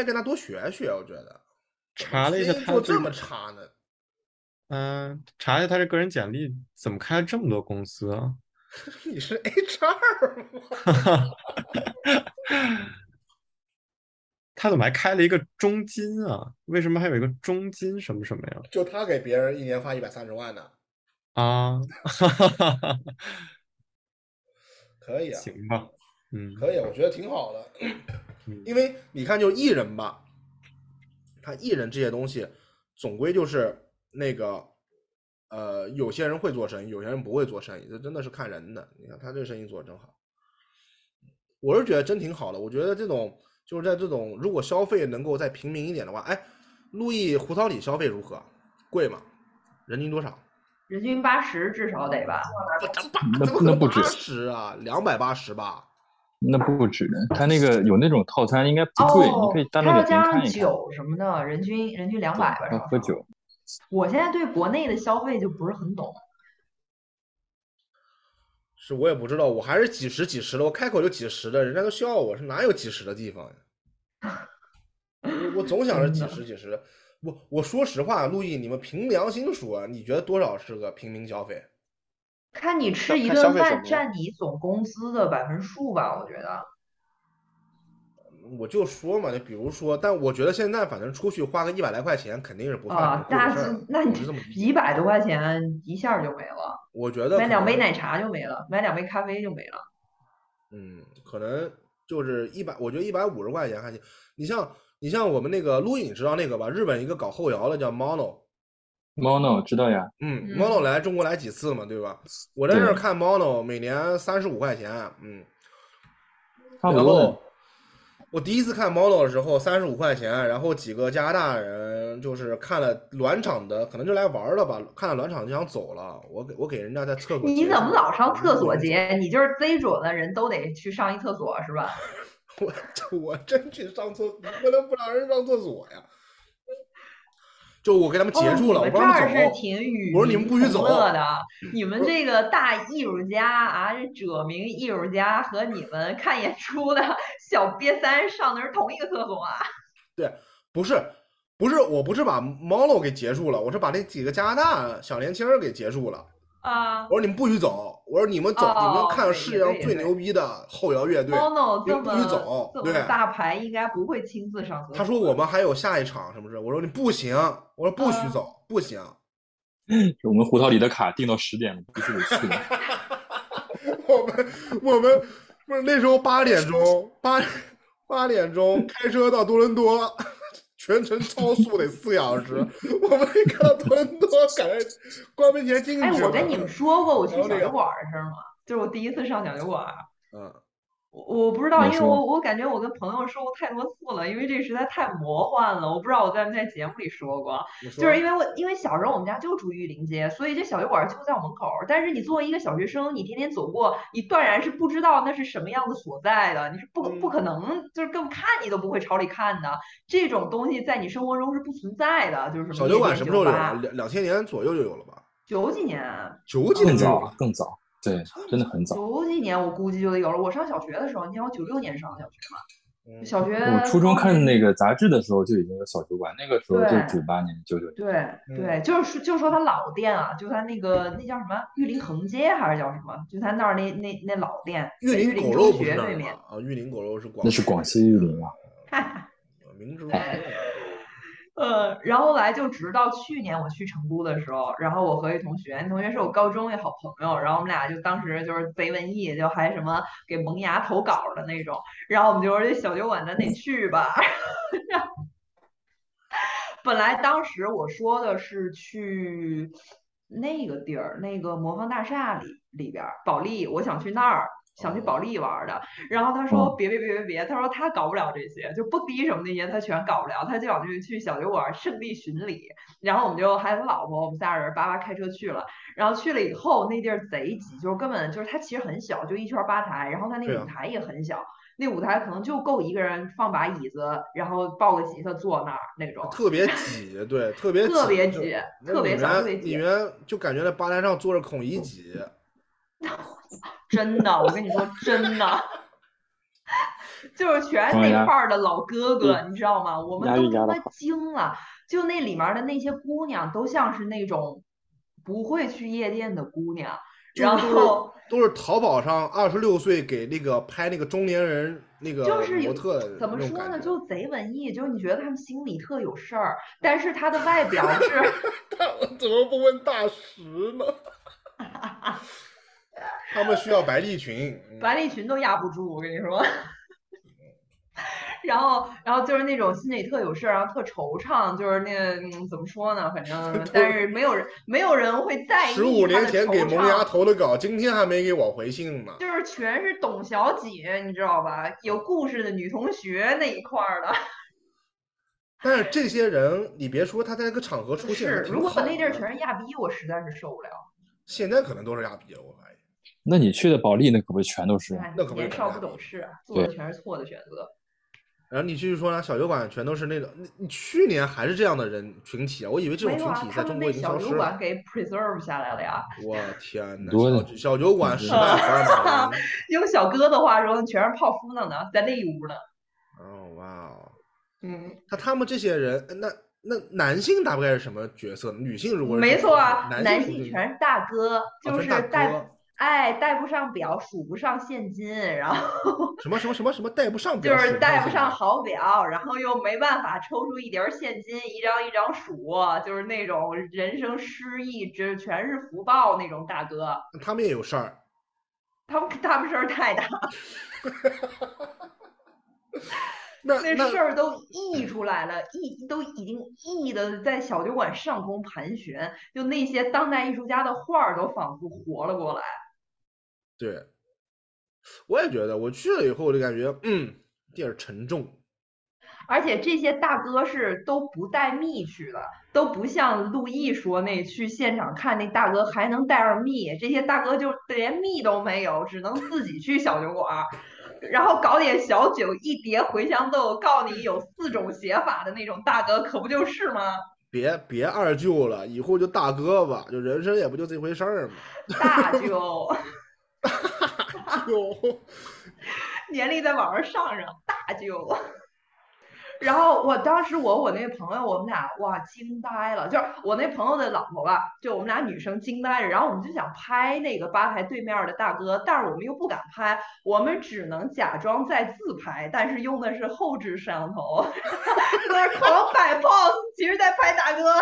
该跟他多学学，我觉得。查了一下他做这么差呢？嗯，查一下他这个人简历，怎么开了这么多公司啊？你是 HR 吗？他怎么还开了一个中金啊？为什么还有一个中金什么什么呀？就他给别人一年发一百三十万呢？啊，可以啊，行吧，嗯，可以，我觉得挺好的。因为你看，就艺人吧，他艺人这些东西，总归就是那个。呃，有些人会做生意，有些人不会做生意，这真的是看人的。你看他这生意做的真好，我是觉得真挺好的。我觉得这种就是在这种如果消费能够再平民一点的话，哎，路易胡桃里消费如何？贵吗？人均多少？人均八十至少得吧？那那不止十啊，两百八十吧？那不止，他那个有那种套餐，应该不贵，你可以单独点看一看。酒什么的，人均人均两百吧？喝酒。我现在对国内的消费就不是很懂，是我也不知道，我还是几十几十的，我开口就几十的，人家都笑我是哪有几十的地方呀？我总想着几 十几十的，我我说实话，陆毅，你们凭良心说，你觉得多少是个平民消费？看你吃一顿饭占你总工资的百分数吧，我觉得。我就说嘛，就比如说，但我觉得现在反正出去花个一百来块钱肯定是不啊，那那你一百多块钱一下就没了。我觉得买两杯奶茶就没了，买两杯咖啡就没了。嗯，可能就是一百，我觉得一百五十块钱还行。你像你像我们那个录影，知道那个吧？日本一个搞后摇的叫 Mono，Mono 知道呀。嗯，Mono 来中国来几次嘛，对吧？我在这儿看 Mono，每年三十五块钱，嗯，差不多。我第一次看 Mono 的时候，三十五块钱，然后几个加拿大人就是看了暖场的，可能就来玩了吧，看了暖场就想走了。我给我给人家在厕所。你怎么老上厕所节？你就是贼准的人都得去上一厕所是吧？我我真去上厕，不能不让人上厕所呀。就我给他们截住了，我让他们走。我说你们不许走。乐的，你们这个大艺术家啊，这者名艺术家和你们看演出的小瘪三上的是同一个厕所啊？对，不是，不是，我不是把 Molo 给截住了，我是把这几个加拿大小年轻给截住了。啊！我说你们不许走！我说你们走，你们看世界上最牛逼的后摇乐队，你们不许走。对，大牌应该不会亲自上。他说我们还有下一场，是不是？我说你不行，我说不许走，不行。我们胡桃里的卡订到十点了，必须得去。我们我们不是那时候八点钟，八八点钟开车到多伦多。全程超速得四小时，我没看到多伦多感觉关门前进去。哎，我跟你们说过我去小酒馆的事吗？就是我第一次上小酒馆。嗯。我我不知道，因为我我感觉我跟朋友说过太多次了，因为这实在太魔幻了。我不知道我在没在节目里说过，就是因为我因为小时候我们家就住玉林街，所以这小酒馆就在我门口。但是你作为一个小学生，你天天走过，你断然是不知道那是什么样的所在的，你是不不可能，就是根本看你都不会朝里看的。这种东西在你生活中是不存在的，就是小酒馆什么时候有？两两千年左右就有了吧？九几年？九几年更早，更早。对，真的很早。九几年我估计就得有了。我上小学的时候，你看我九六年上的小学嘛，小学。我初中看那个杂志的时候就已经有小酒馆，那个时候就九八年、九九年。对对，就是就说他老店啊，就他那个那叫什么玉林横街还是叫什么？就他那儿那那那老店。玉林狗肉不对面啊，玉林狗肉是广。那是广西玉林啊。哈哈，明知。呃，然后来就直到去年我去成都的时候，然后我和一同学，那同学是我高中一好朋友，然后我们俩就当时就是贼文艺，就还什么给萌芽投稿的那种，然后我们就说这小酒馆咱得去吧。本来当时我说的是去那个地儿，那个魔方大厦里里边保利，我想去那儿。想去保利玩的，然后他说别别别别别，他说他搞不了这些，就蹦迪什么那些他全搞不了，他就想去去小酒馆圣地巡礼。然后我们就还有他老婆，我们仨人叭叭开车去了。然后去了以后，那地儿贼挤，就是根本就是它其实很小，就一圈吧台，然后它那个舞台也很小，那舞台可能就够一个人放把椅子，然后抱个吉他坐那儿那种。特别挤，对，特别特别挤，特别小，特别挤。里面就感觉在吧台上坐着孔乙己。真的，我跟你说真的，就是全是那块儿的老哥哥，你知道吗？我们都他妈惊了，就那里面的那些姑娘都像是那种不会去夜店的姑娘，然后都是都是淘宝上二十六岁给那个拍那个中年人那个就是有模特怎么说呢，就贼文艺，就是你觉得他们心里特有事儿，但是他的外表是。他们怎么不问大石呢？他们需要白利群，嗯白利群都压不住，我跟你说。然后，然后就是那种心里特有事儿，然后特惆怅，就是那个、嗯、怎么说呢？反正，但是没有人，没有人会在意十五年前给萌芽。投的稿，今天还没给我回信呢。就是全是董小姐，你知道吧？有故事的女同学那一块儿的。但是这些人，你别说他在那个场合出现是，如果把那地儿全是亚逼，我实在是受不了。现在可能都是亚逼了，我发现。那你去的保利那可不全都是？哎那可不是年少不懂事，做的全是错的选择。然后你继续说呢，小酒馆全都是那种，你你去年还是这样的人群体啊？我以为这种群体，在中国已经小消失了。酒馆给 preserve 下来了呀。我天呐，多小小酒馆失败福尔马林。用小哥的话说，全是泡芙呢呢，在那一屋呢。哦哇哦，嗯，那他们这些人，那那男性大概是什么角色？女性如果是没错啊，男男性全是大哥，就是大带哥哎带不上表，数不上现金，然后什么什么什么什么带不上表就，是带不上好表，然后又没办法抽出一叠儿现金，一张一张数，就是那种人生失意，这全是福报那种大哥。他们也有事儿。他们他们事儿太大，那那那事儿都溢出来了，溢都已经溢的在小酒馆上空盘旋，就那些当代艺术家的画儿都仿佛活了过来。对，我也觉得，我去了以后我就感觉，嗯，地儿沉重。而且这些大哥是都不带蜜去的，都不像陆毅说那去现场看那大哥还能带上蜜，这些大哥就连蜜都没有，只能自己去小酒馆儿，然后搞点小酒，一碟茴香豆，告诉你有四种写法的那种大哥，可不就是吗？别别二舅了，以后就大哥吧，就人生也不就这回事儿嘛。大舅，就 年龄在往上上上，大舅。然后我当时我我那朋友，我们俩哇惊呆了，就是我那朋友的老婆吧，就我们俩女生惊呆了。然后我们就想拍那个吧台对面的大哥，但是我们又不敢拍，我们只能假装在自拍，但是用的是后置摄像头，在那狂摆 pose，其实在拍大哥，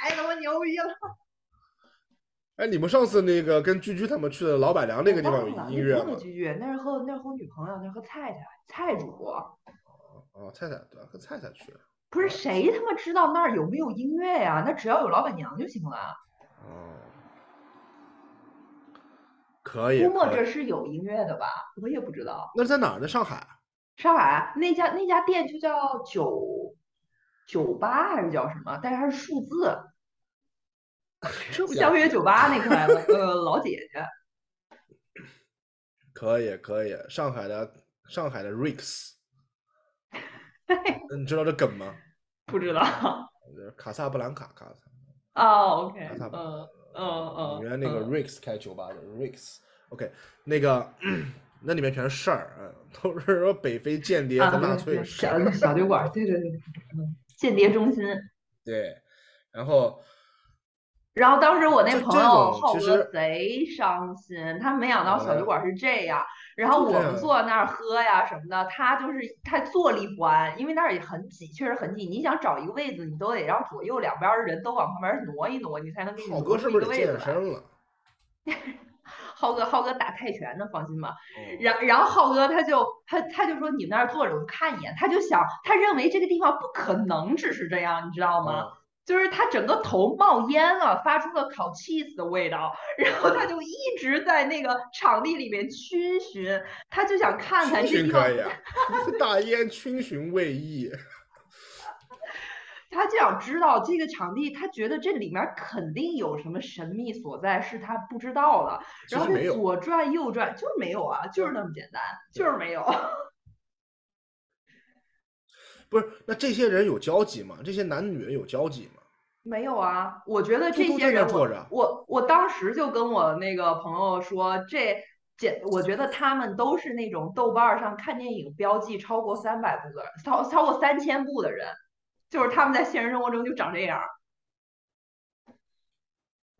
太他妈牛逼了。哎，你们上次那个跟居居他们去的老板娘那个地方有音乐吗那不是？居居，那是和那是和我女朋友，那是和菜菜菜主播。哦，菜菜对，和菜菜去。不是谁他妈知道那儿有没有音乐呀？那只要有老板娘就行了。哦，可以。估摸着是有音乐的吧，我也不知道。那是在哪儿呢？上海。上海那家那家店就叫九酒吧还是叫什么？但是它是数字，相约酒吧那块的呃老姐姐。可以可以，上海的上海的 Rex，你知道这梗吗？不知道。呃卡萨布兰卡，卡萨。哦，OK，卡萨布兰嗯嗯嗯。原来那个嗯 Rix 开酒吧的 Rex，OK，那个 那里面全是事儿，嗯，都是说北非间谍啊，和纳粹小儿。小酒馆，对对对，嗯，间谍中心。对，然后然后当时我那朋友浩哥贼伤心，他没想到小酒呃馆是这样。然后我们坐那儿喝呀什么的，他就是他坐立不安，因为那儿也很挤，确实很挤。你想找一个位子，你都得让左右两边儿的人都往旁边挪一挪，你才能给你浩挪出一哥是不是得个位子来。健身了？浩哥，浩哥打泰拳呢，放心吧。哦然然后浩哥他就他他就说你们那儿坐着，我看一眼。他就想，他认为这个地方不可能只是这样，你知道吗？哦就是他整个头冒烟了，发出了烤 cheese 的味道，然后他就一直在那个场地里面逡巡，他就想看看这地方巡可，以啊，大烟逡巡未意。他就想知道这个场地，他觉得这里面肯定有什么神秘所在是他不知道的，然后他左转右转就是没有啊，就是那么简单，就是没有。不是，那这些人有交集吗？这些男女人有交集吗？没有啊，我觉得这些人我，坐着我我当时就跟我那个朋友说，这简，我觉得他们都是那种豆瓣上看电影标记超过三百部的，超超过三千部的人，就是他们在现实生活中就长这样。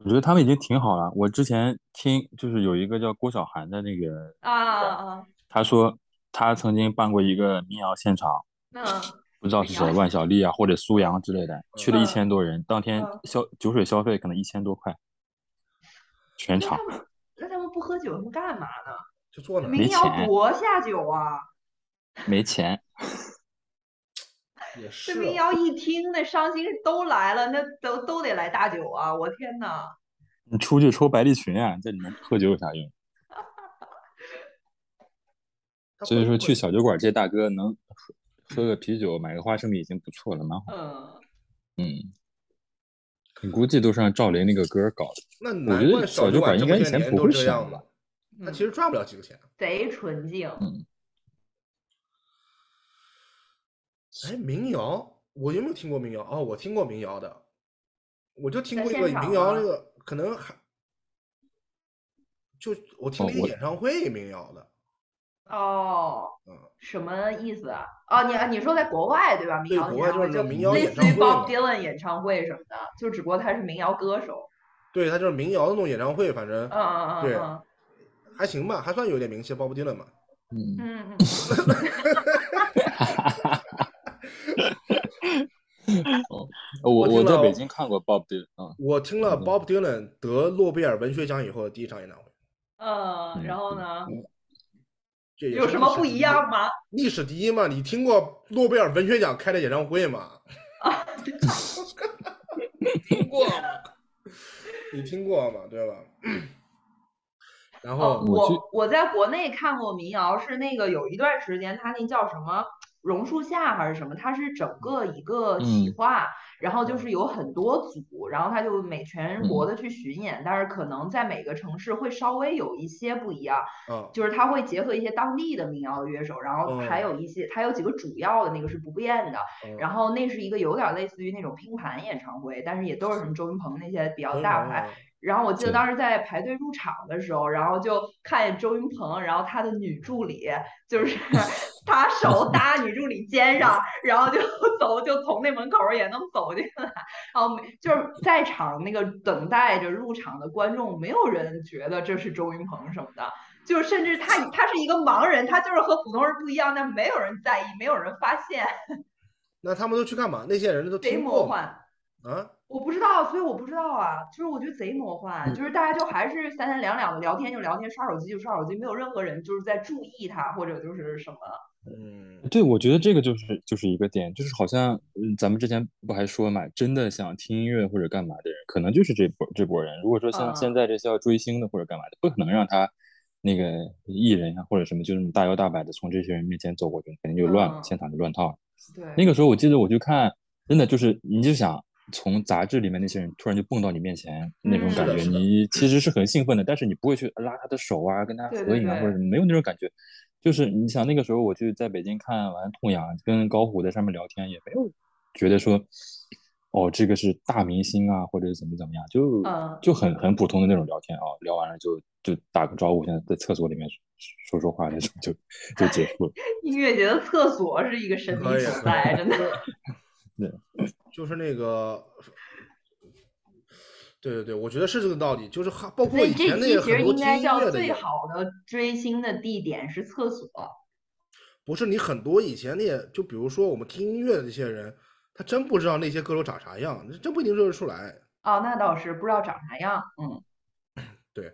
我觉得他们已经挺好了。我之前听就是有一个叫郭晓涵的那个啊啊，他说他曾经办过一个民谣现场，嗯，不知道是谁，万晓利啊或者苏阳之类的，去了一千多人，当天消酒水消费可能一千多块，全场。那他们不喝酒，他们干嘛呢？就坐那。民谣多下酒啊！没钱。也是。这民谣一听，那伤心都来了，那都都得来大酒啊！我天呐。你出去抽白利群啊，在里面喝酒有啥用？所以说去小酒馆，这大哥能喝喝个啤酒，买个花生米已经不错了，蛮好。嗯。嗯。你估计都是让赵雷那个歌搞的。那我觉得小酒馆应该以前不会这样吧？他其实赚不了几个钱。贼纯净。嗯。哎，民谣，我有没有听过民谣？哦，我听过民谣的，我就听过一个民谣，那个可能还就我听那个演唱会民谣的。哦。嗯。什么意思啊？哦，你你说在国外对吧？民谣演唱会就民谣类似于 Bob Dylan 演唱会什么的，就只不过他是民谣歌手。对他就是民谣的那种演唱会，反正嗯嗯嗯，对，还行吧，还算有点名气，Bob Dylan 嘛。嗯嗯嗯。我我在北京看过 Bob Dylan 啊，我听了 Bob Dylan 得诺贝尔文学奖以后的第一场演唱会。嗯，然后呢？这有什么不一样吗？历史第一嘛，你听过诺贝尔文学奖开的演唱会吗？啊，听过吗？你听过吗？对吧？然后我我在国内看过民谣，是那个有一段时间，他那叫什么？榕树下还是什么？它是整个一个企划，然后就是有很多组，然后他就每全国的去巡演，但是可能在每个城市会稍微有一些不一样。嗯，就是他会结合一些当地的民谣乐手，然后还有一些，他有几个主要的那个是不变的。然后那是一个有点类似于那种拼盘演唱会，但是也都是什么周云鹏那些比较大牌。然后我记得当时在排队入场的时候，然后就看见周云鹏，然后他的女助理就是他手 搭女助理肩上，然后就 走，就从那门口也能走进来。然后就是在场那个等待着入场的观众，没有人觉得这是周云鹏什么的，就是甚至他他是一个盲人，他就是和普通人不一样，但没有人在意，没有人发现。那他们都去干嘛？那些人都贼魔幻？啊。我不知道，所以我不知道啊。就是我觉得贼魔幻，就是大家就还是三三两两的聊天就聊天，刷手机就刷手机，没有任何人就是在注意他或者就是什么。嗯，对，我觉得这个就是就是一个点，就是好像嗯，咱们之前不还说嘛，真的想听音乐或者干嘛的人，可能就是这波这波人。如果说像现在这些要追星的或者干嘛的，不可能让他那个艺人呀或者什么就这么大摇大摆的从这些人面前走过去，肯定就乱了，现场就乱套了。对，那个时候我记得我去看，真的就是你就想。从杂志里面那些人突然就蹦到你面前那种感觉，你其实是很兴奋的，但是你不会去拉他的手啊，跟他合影啊，或者什么没有那种感觉。就是你想那个时候我去在北京看完痛痒，跟高虎在上面聊天，也没有觉得说，哦，这个是大明星啊，或者怎么怎么样，就就很很普通的那种聊天啊，聊完了就就打个招呼，现在在厕所里面说说话那种就就结束了。音乐节的厕所是一个神秘所在，真的。对。就是那个，对对对，我觉得是这个道理。就是包括以前那些很多听音乐的，最好的追星的地点是厕所。不是你很多以前那些，就比如说我们听音乐的这些人，他真不知道那些歌手长啥样，真不一定认得出来。哦，那倒是不知道长啥样。嗯，对。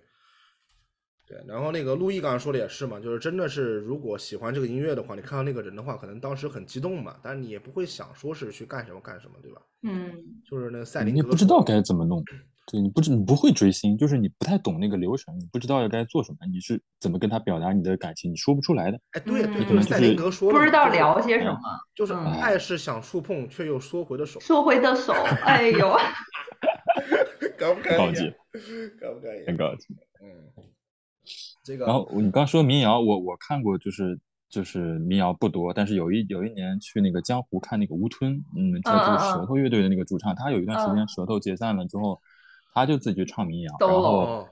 对，然后那个陆毅刚刚说的也是嘛，就是真的是如果喜欢这个音乐的话，你看到那个人的话，可能当时很激动嘛，但是你也不会想说是去干什么干什么，对吧？嗯，就是那个赛琳，你不知道该怎么弄，对你不知你不会追星，就是你不太懂那个流程，你不知道要该做什么，你是怎么跟他表达你的感情，你说不出来的。哎，对，可能赛林格说不知道聊些什么，就是爱是想触碰却又缩回的手，缩回的手，哎呦，高不高级？高不高很高级，嗯。这个然后你刚说民谣，我我看过，就是就是民谣不多，但是有一有一年去那个江湖看那个吴吞，嗯，就是舌头乐队的那个主唱，他有一段时间舌头解散了之后，他就自己去唱民谣，然后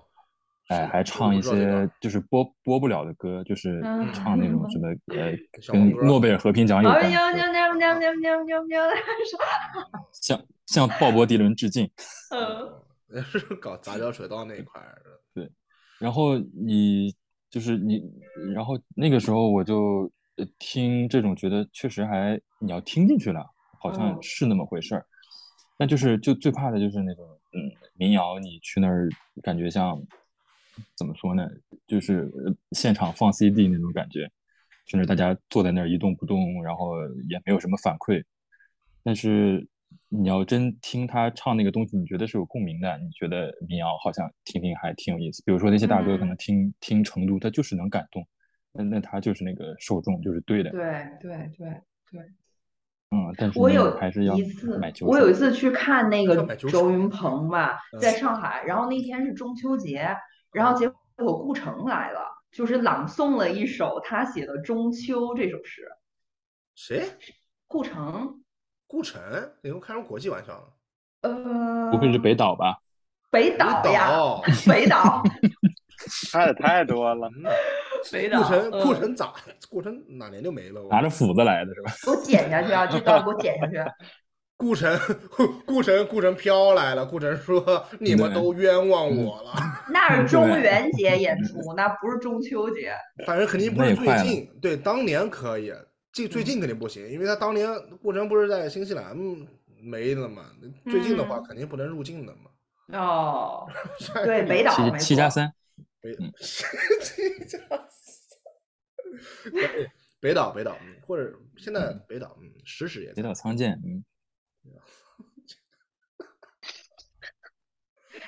哎，还唱一些就是播播不了的歌，就是唱那种什么呃，跟诺贝尔和平奖有关的，向向 鲍勃迪伦致敬。嗯，是搞杂交水稻那一块的。对，然后你就是你，然后那个时候我就听这种，觉得确实还你要听进去了，好像是那么回事儿。那就是就最怕的就是那种嗯民谣，你去那儿感觉像。怎么说呢？就是现场放 CD 那种感觉，甚至大家坐在那儿一动不动，然后也没有什么反馈。但是你要真听他唱那个东西，你觉得是有共鸣的，你觉得民谣好像听听还挺有意思。比如说那些大哥可能听听成都，他就是能感动，那那他就是那个受众就是对的。对对对对。嗯，但是我有还是要一次。我有一次去看那个周云鹏吧，在上海，然后那天是中秋节。然后结果顾城来了，就是朗诵了一首他写的《中秋》这首诗。谁？顾城。顾城？你又开什么国际玩笑了？呃，不会是北岛吧？北岛呀，北岛。差的太多了。顾晨，顾晨咋？顾晨哪年就没了？拿着斧子来的是吧？给我剪下去啊！这段给我剪下去。顾晨，顾晨，顾晨飘来了。顾晨说：“你们都冤枉我了。”那是中元节演出，那不是中秋节。反正肯定不是最近。对，当年可以，最最近肯定不行，因为他当年顾晨不是在新西兰没了嘛。最近的话肯定不能入境的嘛。哦，对，北岛七七加三，北 北岛北岛，或者现在北岛，嗯，实时也北岛仓健，嗯。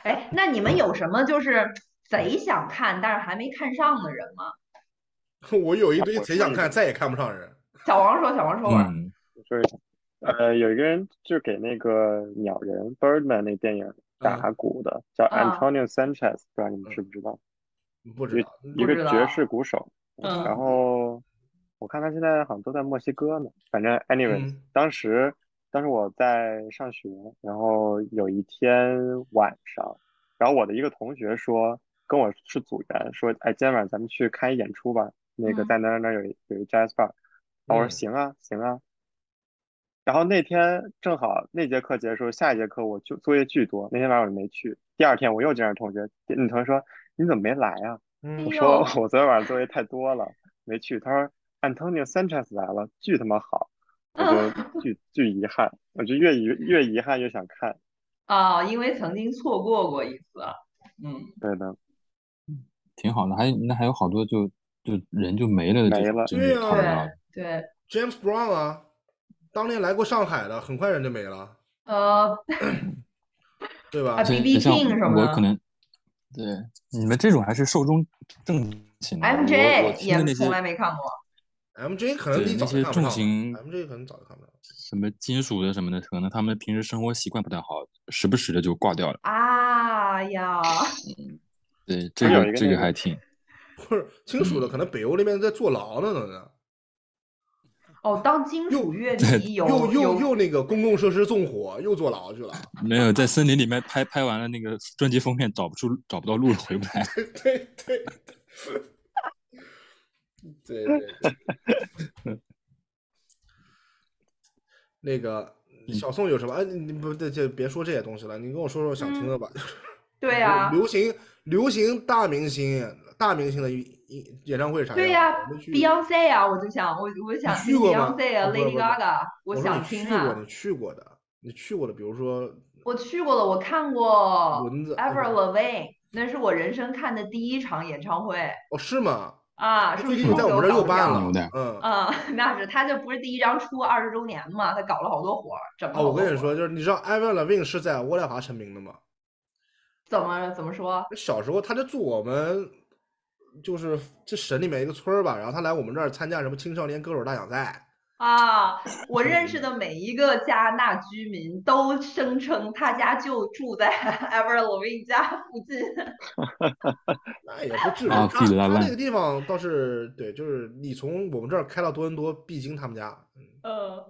哎，那你们有什么就是贼想看但是还没看上的人吗？我有一堆贼想看再也看不上人。小王说：“小王说吧。”说一下，呃，有一个人就给那个鸟人 Birdman 那电影打鼓的，叫 Antonio Sanchez，不知道你们知不知道？不知道。一个爵士鼓手。嗯。然后我看他现在好像都在墨西哥呢。反正 anyway，当时。当时我在上学，然后有一天晚上，然后我的一个同学说跟我是组员，说哎，今天晚上咱们去看一演出吧，那个在哪哪哪有有一 jazz bar，我说行啊行啊。然后那天正好那节课结束，下一节课我就作业巨多，那天晚上我就没去。第二天我又见着同学，那同学说你怎么没来啊？我说我昨天晚上作业太多了，没去。他说 Antonio Sanchez 来了，巨他妈好。我就巨巨遗憾，我就越遗越遗憾越想看。啊，因为曾经错过过一次，嗯，对的，挺好的，还那还有好多就就人就没了，没了，对啊，对，James Brown 啊，当年来过上海的，很快人就没了，呃，对吧？B B King 什么我可能对你们这种还是寿终正寝，M J 也从来没看过。M J 可能那些重型，M J 可能早就看不了。什么金属的什么的，可能他们平时生活习惯不太好，时不时的就挂掉了。啊呀，对，这个这个还挺。不是金属的，可能北欧那边在坐牢呢呢。哦，当金属乐迷又又又又那个公共设施纵火，又坐牢去了。没有，在森林里面拍拍完了那个专辑封面，找不出找不到路了，回不来。对对。对对对，那个小宋有什么？哎，你不对，就别说这些东西了。你跟我说说想听的吧。对呀，流行流行大明星大明星的演演唱会啥对呀，Beyonce 啊，我就想我我想去 Beyonce 啊，Lady Gaga，我想听啊。你去过的，你去过的，比如说我去过了，我看过 Ever Loving，那是我人生看的第一场演唱会。哦，是吗？啊，是不是在我们这又办了？嗯嗯，那是他就不是第一张出二十周年嘛，他搞了好多活儿，整哦，我跟你说，就是你知道 e v e r l e v i n 是在渥太华成名的吗？怎么怎么说？小时候他就住我们，就是这省里面一个村儿吧，然后他来我们这儿参加什么青少年歌手大奖赛。啊，我认识的每一个加拿大居民都声称他家就住在 Ever Loving 家附近。那也不至于，他他那个地方倒是对，就是你从我们这儿开到多伦多必经他们家。嗯。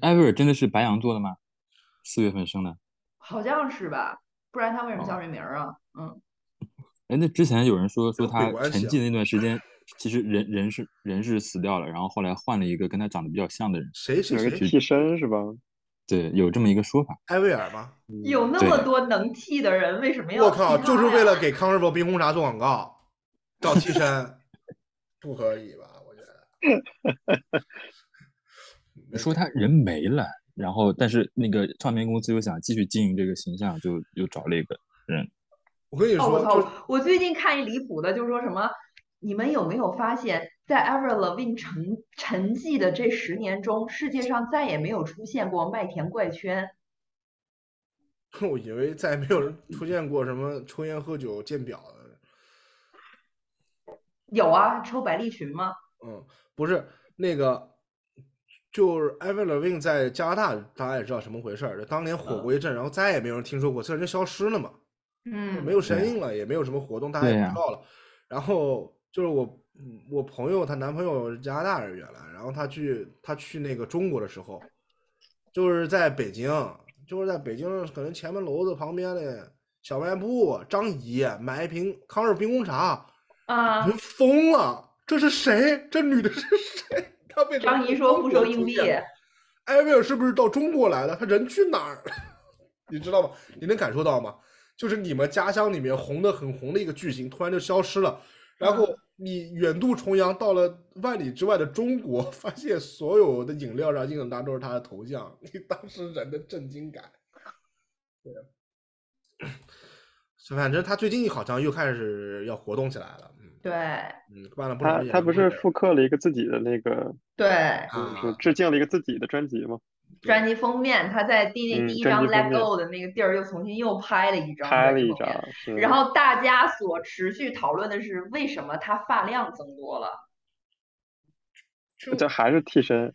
Ever 真的是白羊座的吗？四月份生的。好像是吧，不然他为什么叫这名儿啊？嗯。哎，那之前有人说说他沉寂那段时间，其实人人是人是死掉了，然后后来换了一个跟他长得比较像的人，谁谁谁替身是吧？对，有这么一个说法。艾薇儿吗？有那么多能替的人，为什么要？我靠，就是为了给康师傅冰红茶做广告，找替身，不可以吧？我觉得。说他人没了，然后但是那个唱片公司又想继续经营这个形象，就又找了一个人。我跟你说，我最近看一离谱的，就是说什么，你们有没有发现，在 Avril Lavigne 沉沉寂的这十年中，世界上再也没有出现过麦田怪圈。我以为再也没有人出现过什么抽烟喝酒见表的。有啊，抽百利群吗？嗯，不是那个，就是 Avril Lavigne 在加拿大，大家也知道什么回事儿，当年火过一阵，然后再也没有人听说过，这人消失了嘛。嗯，没有声音了，也没有什么活动，大家也不知道了。然后就是我，我朋友她男朋友是加拿大人原来，然后他去他去那个中国的时候，就是在北京，就是在北京可能前门楼子旁边的小卖部，张姨买一瓶康师傅冰红茶，啊，人疯了，这是谁？这女的是谁？她被张姨说不收硬币。艾薇儿是不是到中国来了？她人去哪儿了？你知道吗？你能感受到吗？就是你们家乡里面红的很红的一个巨星，突然就消失了。然后你远渡重洋到了万里之外的中国，发现所有的饮料上印的都是他的头像，你当时人的震惊感。对，反正他最近好像又开始要活动起来了。嗯，对，嗯，办了不他他不是复刻了一个自己的那个，对，就是致敬了一个自己的专辑吗？专辑封面，他在第那第一张 Let Go 的那个地儿又重新又拍了一张，拍了一张。然后大家所持续讨论的是，为什么他发量增多了？这还是替身，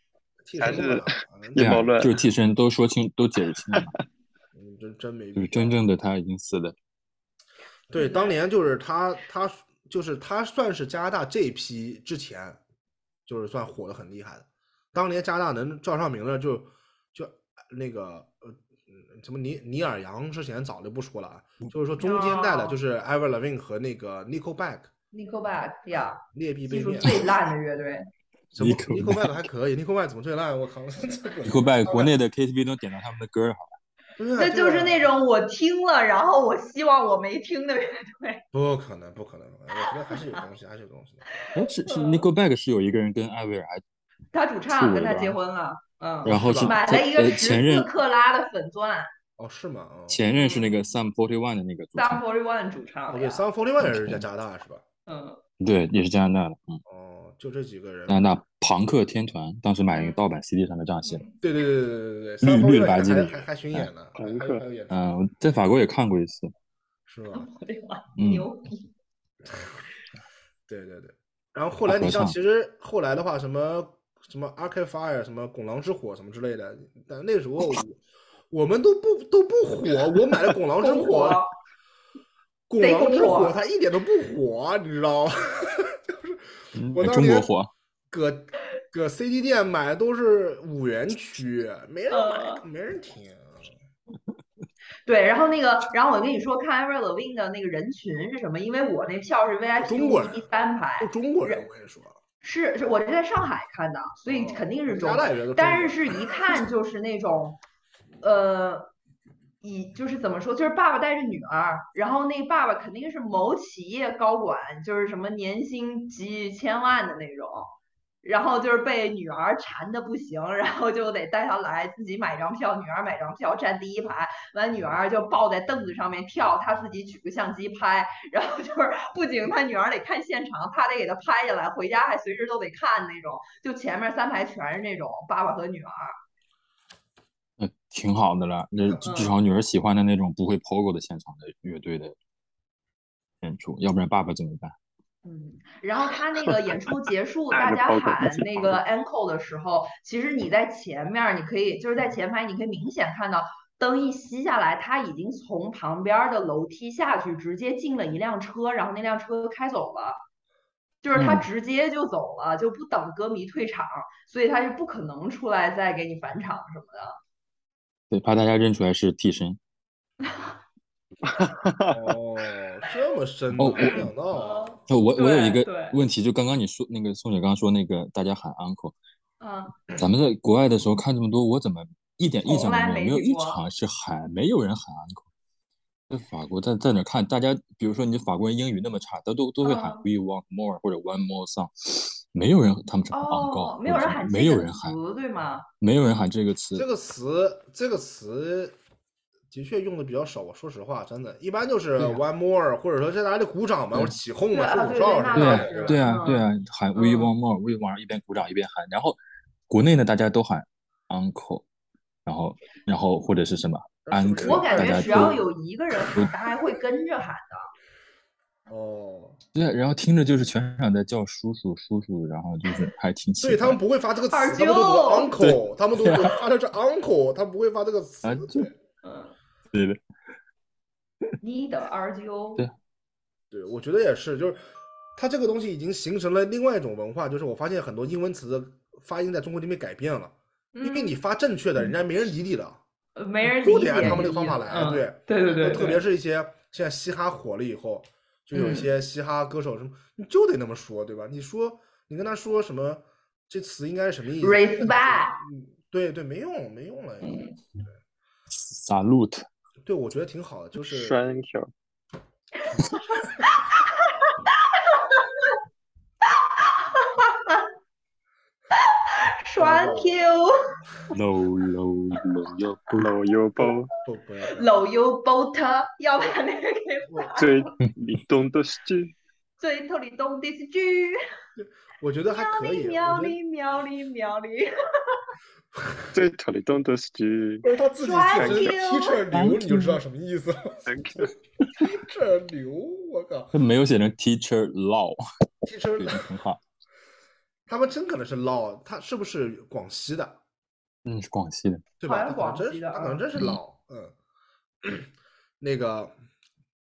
还是 阴谋论？就是替身，都说清，都解释清了。嗯，真真没。就是真正的他已经死了。对，当年就是他，他就是他，算是加拿大这一批之前，就是算火的很厉害的。当年加拿大能叫上名的就。就那个呃，什么尼尼尔杨之前早就不说了啊，就是说中间带的就是 Avril Lavigne 和那个 Nickelback，Nickelback 呀，劣币被面最 烂的乐队。什么 Nickelback 还可以，Nickelback 怎么最烂？我靠！Nickelback 国内的 KTV 能点到他们的歌，好吧？那就是那种我听了，然后我希望我没听的乐队。不可能，不可能！我觉得还是有东西，还是有东西的。哎，是是 Nickelback 是有一个人跟艾薇儿还，他主唱跟他结婚了。嗯，然后买了一个十四克拉的粉钻。哦，是吗？前任是那个 Sum Forty One 的那个主唱。Sum Forty One 主唱。对，Sum Forty One 也是在加拿大是吧？嗯，对，也是加拿大的。嗯。哦，就这几个人。加拿大朋克天团，当时买一个盗版 CD 上面这样写的。对对对对对对对。绿绿吧唧的，还还巡演呢。朋克。嗯，在法国也看过一次。是吗？牛 逼。对对对。然后后来你像，其实后来的话，什么？什么 Arcade Fire，什么拱狼之火，什么之类的，但那时候我我们都不都不火。我买了拱狼之 火，拱狼之火它一点都不火，你知道吗？就是我当年搁搁 CD 店买的都是五元区，没人买，没人听。对，然后那个，然后我跟你说，看 Avril Lavigne 的那个人群是什么？因为我那票是 VIP 第三排，中国人，我跟你说。是是，我是在上海看的，所以肯定是中，但是是一看就是那种，呃，以就是怎么说，就是爸爸带着女儿，然后那爸爸肯定是某企业高管，就是什么年薪几千万的那种。然后就是被女儿馋的不行，然后就得带她来，自己买张票，女儿买张票站第一排，完女儿就抱在凳子上面跳，他自己举个相机拍，然后就是不仅他女儿得看现场，他得给他拍下来，回家还随时都得看那种，就前面三排全是那种爸爸和女儿，那挺好的了，那至少女儿喜欢的那种不会 POGO 的现场的乐队的演出，要不然爸爸怎么办？嗯，然后他那个演出结束，大家喊那个 encore 的时候，其实你在前面，你可以就是在前排，你可以明显看到灯一熄下来，他已经从旁边的楼梯下去，直接进了一辆车，然后那辆车开走了，就是他直接就走了，就不等歌迷退场，所以他就不可能出来再给你返场什么的。对，怕大家认出来是替身。哦，这么深哦，没想到。哦，我我有一个问题，就刚刚你说那个宋姐刚刚说那个大家喊 uncle，嗯，咱们在国外的时候看这么多，我怎么一点印象都没有？没有一场是喊，没有人喊 uncle。在法国在在哪看？大家比如说你法国人英语那么差，他都都会喊 we want more 或者 one more song，没有人他们是 uncle，没有人喊，没有人喊，对吗？没有人喊这个词。这个词，这个词。的确用的比较少，我说实话，真的，一般就是 one more，或者说在哪里鼓掌嘛，或者起哄嘛，吹口哨什么的。对对啊，对啊，喊 we want more，we more，一边鼓掌一边喊。然后国内呢，大家都喊 uncle，然后然后或者是什么 uncle，我感觉只要有一个人喊，大家会跟着喊的。哦，对，然后听着就是全场在叫叔叔叔叔，然后就是 还挺奇怪。对 他们不会发这个词，他们都读 uncle，他们都发的是 uncle，他不会发这个词。嗯。对的，你的 RGO。对，对，我觉得也是，就是它这个东西已经形成了另外一种文化，就是我发现很多英文词的发音在中国这边改变了，因为你发正确的，人家没人理你的，没人理你，得按他们那个方法来。对，对对对，特别是一些现在嘻哈火了以后，就有一些嘻哈歌手什么，你就得那么说，对吧？你说你跟他说什么，这词应该是什么意思？Respect。对对，没用，没用了。对，Salute。对，我觉得挺好的，就是。双 Q。哈哈哈哈哈哈哈哈哈哈！双 Q。老油老油老油包，老油包他要把那个给。最你懂的是句。最透你懂的是句。我觉得还可以，我觉得。最特里动的是句，他自己写的 teacher 牛，你就知道什么意思了。teacher 牛，我靠！他没有写成 teacher law。teacher 很好。他们真可能是 law，他是不是广西的？嗯，是广西的，对吧？他可能真，他可能真是老，嗯。那个，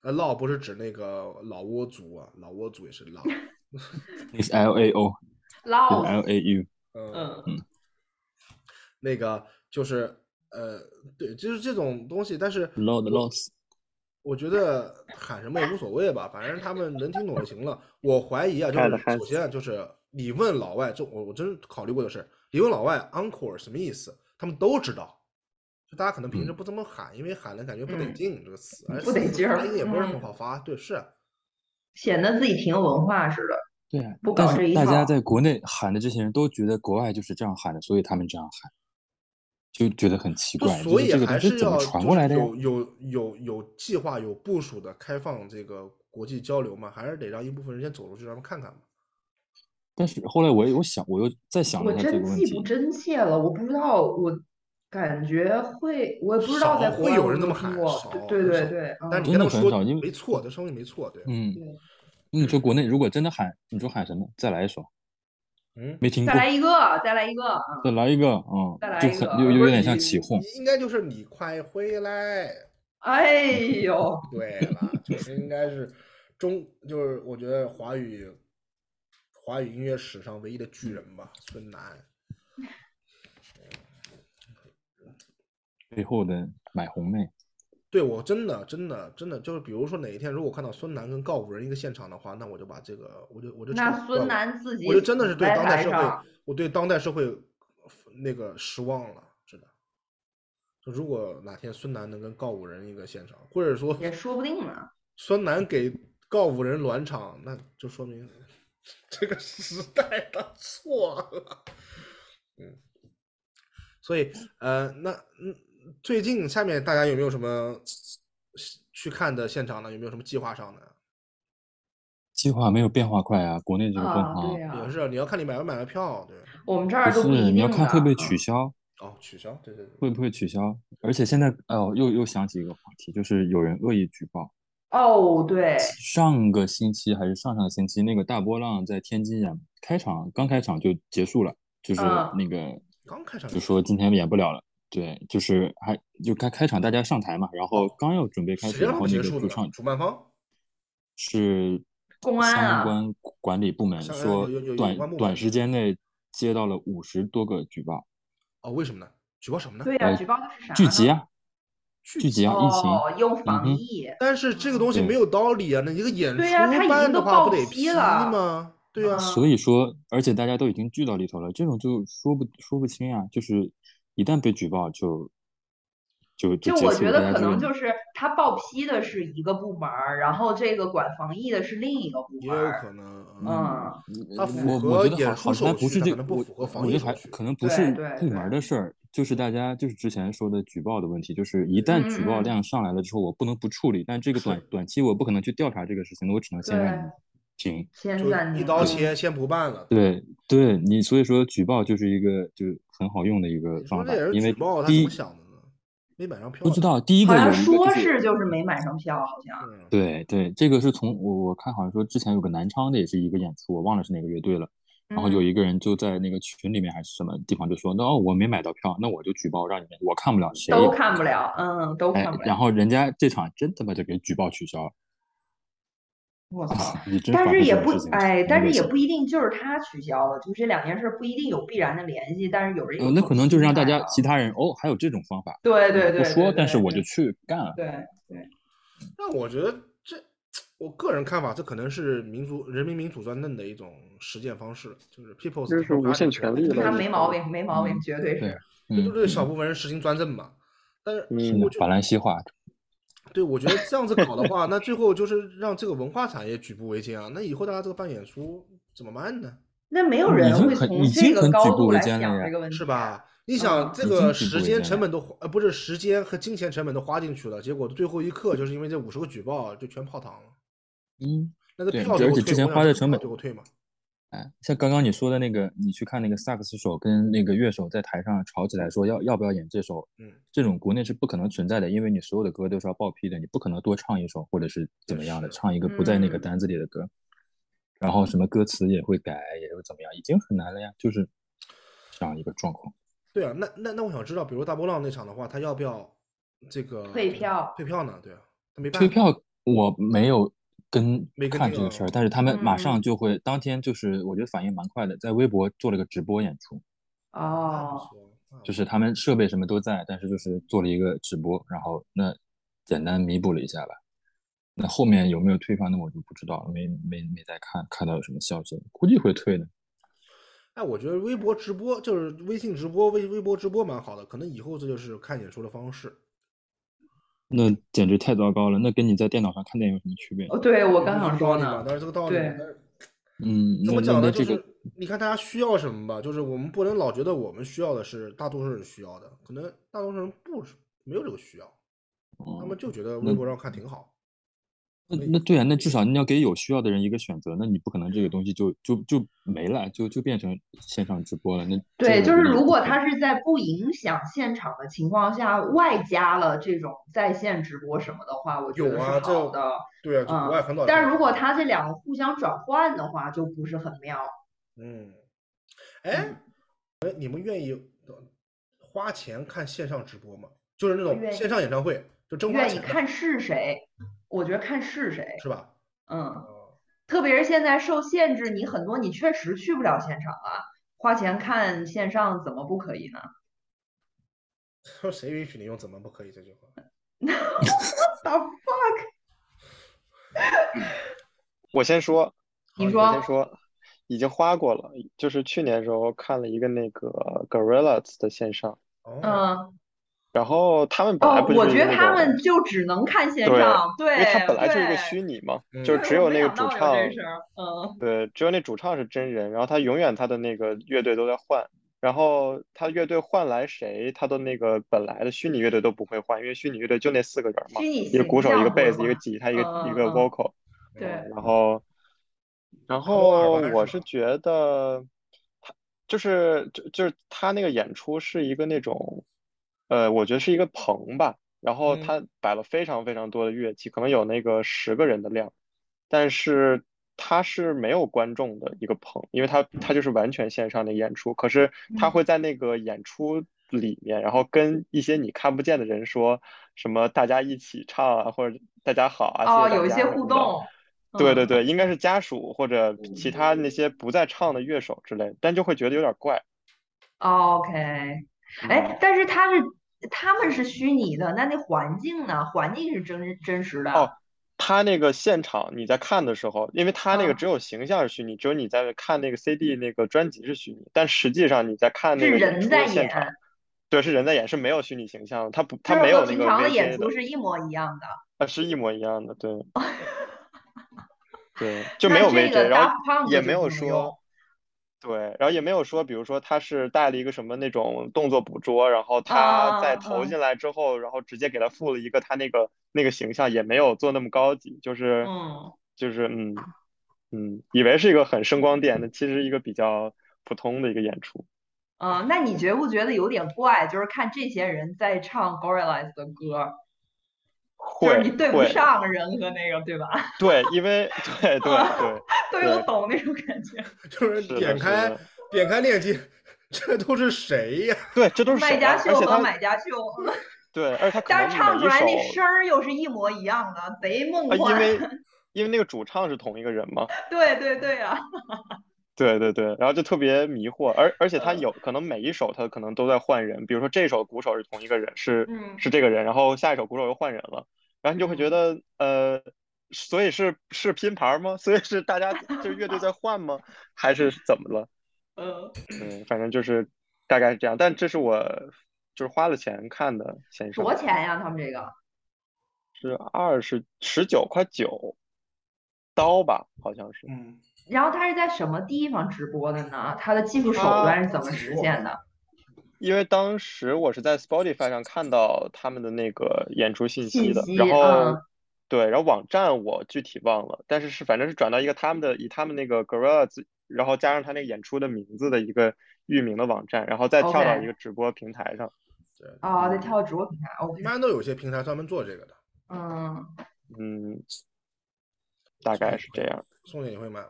呃，law 不是指那个老挝族啊，老挝族也是 law。是 L A O。老。L A U。嗯嗯。那个就是呃，对，就是这种东西，但是 load loss，我觉得喊什么也无所谓吧，反正他们能听懂就行了。我怀疑啊，就是首先就是你问老外，就我我真考虑过的是，你问老外 uncle 什么意思，他们都知道。就大家可能平时不怎么喊，因为喊了感觉不得劲这个词，不得劲儿，发音也不是很好发。对，是显得自己挺有文化似的。对，但是大家在国内喊的这些人都觉得国外就是这样喊的，所以他们这样喊。就觉得很奇怪，所以还是要传过来的有有有有计划、有部署的开放这个国际交流嘛？还是得让一部分人先走出去，让他们看看嘛？但是后来我有想，我又在想一下这个问题。我真记不真切了，我不知道，我感觉会，我也不知道在会有人那么喊，对对对。但是你跟他说，因为没错，这声音没错，对。嗯，你说国内如果真的喊，你说喊什么？再来一首。嗯，没听过。再来一个，再来一个，再来一个，啊，再来一个，就有点像起哄。应该就是你快回来。哎呦，对了，就是应该是中，就是我觉得华语华语音乐史上唯一的巨人吧，孙楠。背后的买红妹。对我真的真的真的就是，比如说哪一天如果看到孙楠跟告五人一个现场的话，那我就把这个，我就我就那孙楠自己，我就真的是对当代社会，我对当代社会那个失望了，真的。就如果哪天孙楠能跟告五人一个现场，或者说也说不定呢。孙楠给告五人暖场，那就说明 这个时代他错了。嗯，所以呃，那嗯。最近下面大家有没有什么去看的现场呢？有没有什么计划上的？计划没有变化快啊，国内这个状况也是，你要看你买不买了票。对，我们这儿都不是，你要看会不会取消。哦，取消，对对对，会不会取消？而且现在哦，又又想起一个话题，就是有人恶意举报。哦，对，上个星期还是上上个星期，那个大波浪在天津演开场，刚开场就结束了，就是那个刚开场就说今天演不了了。对，就是还就开开场，大家上台嘛，然后刚要准备开始，然后那个主唱主办方是公安相关管理部门说短短时间内接到了五十多个举报。哦，为什么呢？举报什么呢？对呀，举报的是啥？聚集啊，聚集啊，疫情用防疫。但是这个东西没有道理啊，那一个演出办的话不得批吗？对啊。所以说，而且大家都已经聚到里头了，这种就说不说不清啊。就是一旦被举报，就就就我觉得可能就是他报批的是一个部门，然后这个管防疫的是另一个部门。也有可能，嗯，他我我觉得好好像不是这个，我我觉得还可能不是部门的事儿。就是大家就是之前说的举报的问题，就是一旦举报量上来了之后，我不能不处理，但这个短短期我不可能去调查这个事情，那我只能先让你停，先一刀切，先不办了。对，对你所以说举报就是一个就很好用的一个方法，因为第一没买上票，不知道第一个好像说是就是没买上票，好像对对，这个是从我我看好像说之前有个南昌的也是一个演出，我忘了是哪个乐队了。然后有一个人就在那个群里面还是什么地方就说，那哦我没买到票，那我就举报，让你们我看不了，谁都看不了，嗯，都看不了。然后人家这场真他妈就给举报取消了。我操！但是也不哎，但是也不一定就是他取消了，就这两件事不一定有必然的联系。但是有人有那可能就是让大家其他人哦，还有这种方法。对对对，不说，但是我就去干了。对对。那我觉得这。我个人看法，这可能是民族人民民主专政的一种实践方式，就是 people 这是无限权利他没毛病，没毛病，绝对是。这就对少部分人实行专政嘛。但是，法兰西化。对，我觉得这样子搞的话，那最后就是让这个文化产业举步维艰啊。那以后大家这个办演出怎么办呢？那没有人会从这个高度来想这个问题，是吧？你想，这个时间成本都呃不是时间和金钱成本都花进去了，结果最后一刻就是因为这五十个举报就全泡汤了。嗯，那个对，而且之前花的成本就给我退嘛。哎，像刚刚你说的那个，你去看那个萨克斯手跟那个乐手在台上吵起来，说要要不要演这首，嗯，这种国内是不可能存在的，因为你所有的歌都是要报批的，你不可能多唱一首或者是怎么样的，唱一个不在那个单子里的歌，然后什么歌词也会改，也会怎么样，已经很难了呀，就是这样一个状况。对啊，那那那我想知道，比如大波浪那场的话，他要不要这个退票？退票呢？对啊，他没办法退票，我没有。跟看这个事儿，但是他们马上就会当天就是我觉得反应蛮快的，在微博做了个直播演出。哦，就是他们设备什么都在，但是就是做了一个直播，然后那简单弥补了一下吧。那后面有没有退票，那我就不知道了，没没没再看看到有什么消息，估计会退的。哎，我觉得微博直播就是微信直播、微微博直播蛮好的，可能以后这就是看演出的方式。那简直太糟糕了！那跟你在电脑上看电影有什么区别？哦，对我刚想说呢，但是这个道理，嗯，怎么讲呢？就是你看大家需要什么吧，就是我们不能老觉得我们需要的是大多数人需要的，可能大多数人不没有这个需要，他们就觉得微博上看挺好。那那对啊，那至少你要给有需要的人一个选择，那你不可能这个东西就就就没了，就就变成线上直播了。那对，就是如果他是在不影响现场的情况下，外加了这种在线直播什么的话，我觉得是好的。对啊，嗯。但是如果他这两个互相转换的话，就不是很妙。嗯。哎，哎，你们愿意花钱看线上直播吗？就是那种线上演唱会，就真愿意看是谁。我觉得看是谁是吧？嗯，特别是现在受限制，你很多你确实去不了现场啊。花钱看线上怎么不可以呢？说谁允许你用“怎么不可以”这句话？The fuck！我先说，你说，我先说，已经花过了，就是去年时候看了一个那个 Gorillaz 的线上，嗯。然后他们本来不我觉得他们就只能看线上，对，因为他本来就是一个虚拟嘛，就只有那个主唱，嗯，对，只有那主唱是真人，然后他永远他的那个乐队都在换，然后他乐队换来谁，他的那个本来的虚拟乐队都不会换，因为虚拟乐队就那四个人嘛，一个鼓手，一个贝斯，一个吉他，一个？一个 vocal，对，然后，然后我是觉得他就是就就是他那个演出是一个那种。呃，我觉得是一个棚吧，然后他摆了非常非常多的乐器，可能有那个十个人的量，但是他是没有观众的一个棚，因为他他就是完全线上的演出，可是他会在那个演出里面，然后跟一些你看不见的人说什么，大家一起唱啊，或者大家好啊，哦，有一些互动，对对对，应该是家属或者其他那些不在唱的乐手之类，但就会觉得有点怪。OK。哎，但是他是他们是虚拟的，那那环境呢？环境是真真实的。哦，他那个现场你在看的时候，因为他那个只有形象是虚拟，只有你在看那个 CD 那个专辑是虚拟，但实际上你在看那个人在演，对，是人在演，是没有虚拟形象的，他不，他没有那个平常的演出是一模一样的。啊，是一模一样的，对。对，就没有 VJ，然后也没有说。对，然后也没有说，比如说他是带了一个什么那种动作捕捉，然后他在投进来之后，然后直接给他附了一个他那个那个形象，也没有做那么高级，就是就是嗯嗯，以为是一个很声光电的，其实一个比较普通的一个演出。嗯，那你觉不觉得有点怪？就是看这些人在唱 Gorillaz 的歌。就是你对不上人和那个，对吧？对，因为对对 对，都有懂那种感觉。就是点开点开链接，这都是谁呀？对，这都是卖家秀和买家秀。对，而且他但是唱出来那声儿又是一模一样的，贼梦幻。因为因为那个主唱是同一个人嘛。对对对呀。对对对，然后就特别迷惑，而而且他有可能每一首他可能都在换人，比如说这首鼓手是同一个人，是是这个人，然后下一首鼓手又换人了，然后你就会觉得呃，所以是是拼盘吗？所以是大家就是乐队在换吗？还是怎么了？嗯嗯，反正就是大概是这样，但这是我就是花了钱看的线上。多少钱呀？他们这个是二十十九块九刀吧，好像是。嗯。然后他是在什么地方直播的呢？他的技术手段是怎么实现的？因为当时我是在 Spotify 上看到他们的那个演出信息的，然后对，然后网站我具体忘了，但是是反正是转到一个他们的以他们那个 Gorilla，然后加上他那个演出的名字的一个域名的网站，然后再跳到一个直播平台上。对啊，再跳到直播平台。一般都有些平台专门做这个的。嗯嗯，大概是这样。宋姐你会买吗？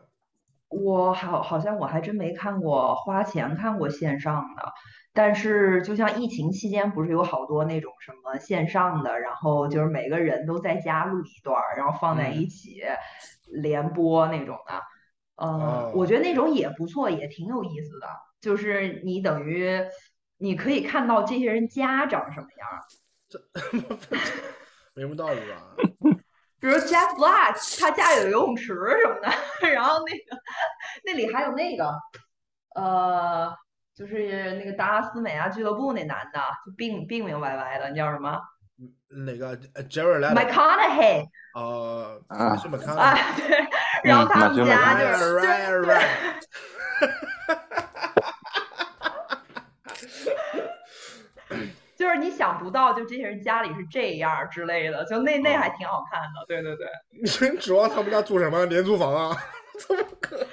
我好好像我还真没看过花钱看过线上的，但是就像疫情期间不是有好多那种什么线上的，然后就是每个人都在家录一段，然后放在一起连播那种的，呃，我觉得那种也不错，也挺有意思的。就是你等于你可以看到这些人家长什么样，这 没什么道理吧？比如 Jeff Black，他家有游泳池什么的，然后那个那里还有那个呃，就是那个达拉斯美亚俱乐部那男的，就病病病歪歪的，你叫什么？那个 Jared McConaughey。呃啊，是 McConaughey。对，然后他们家就是。就是你想不到，就这些人家里是这样之类的，就那那还挺好看的。对对对，你指望他们家住什么廉租房啊？怎么可能？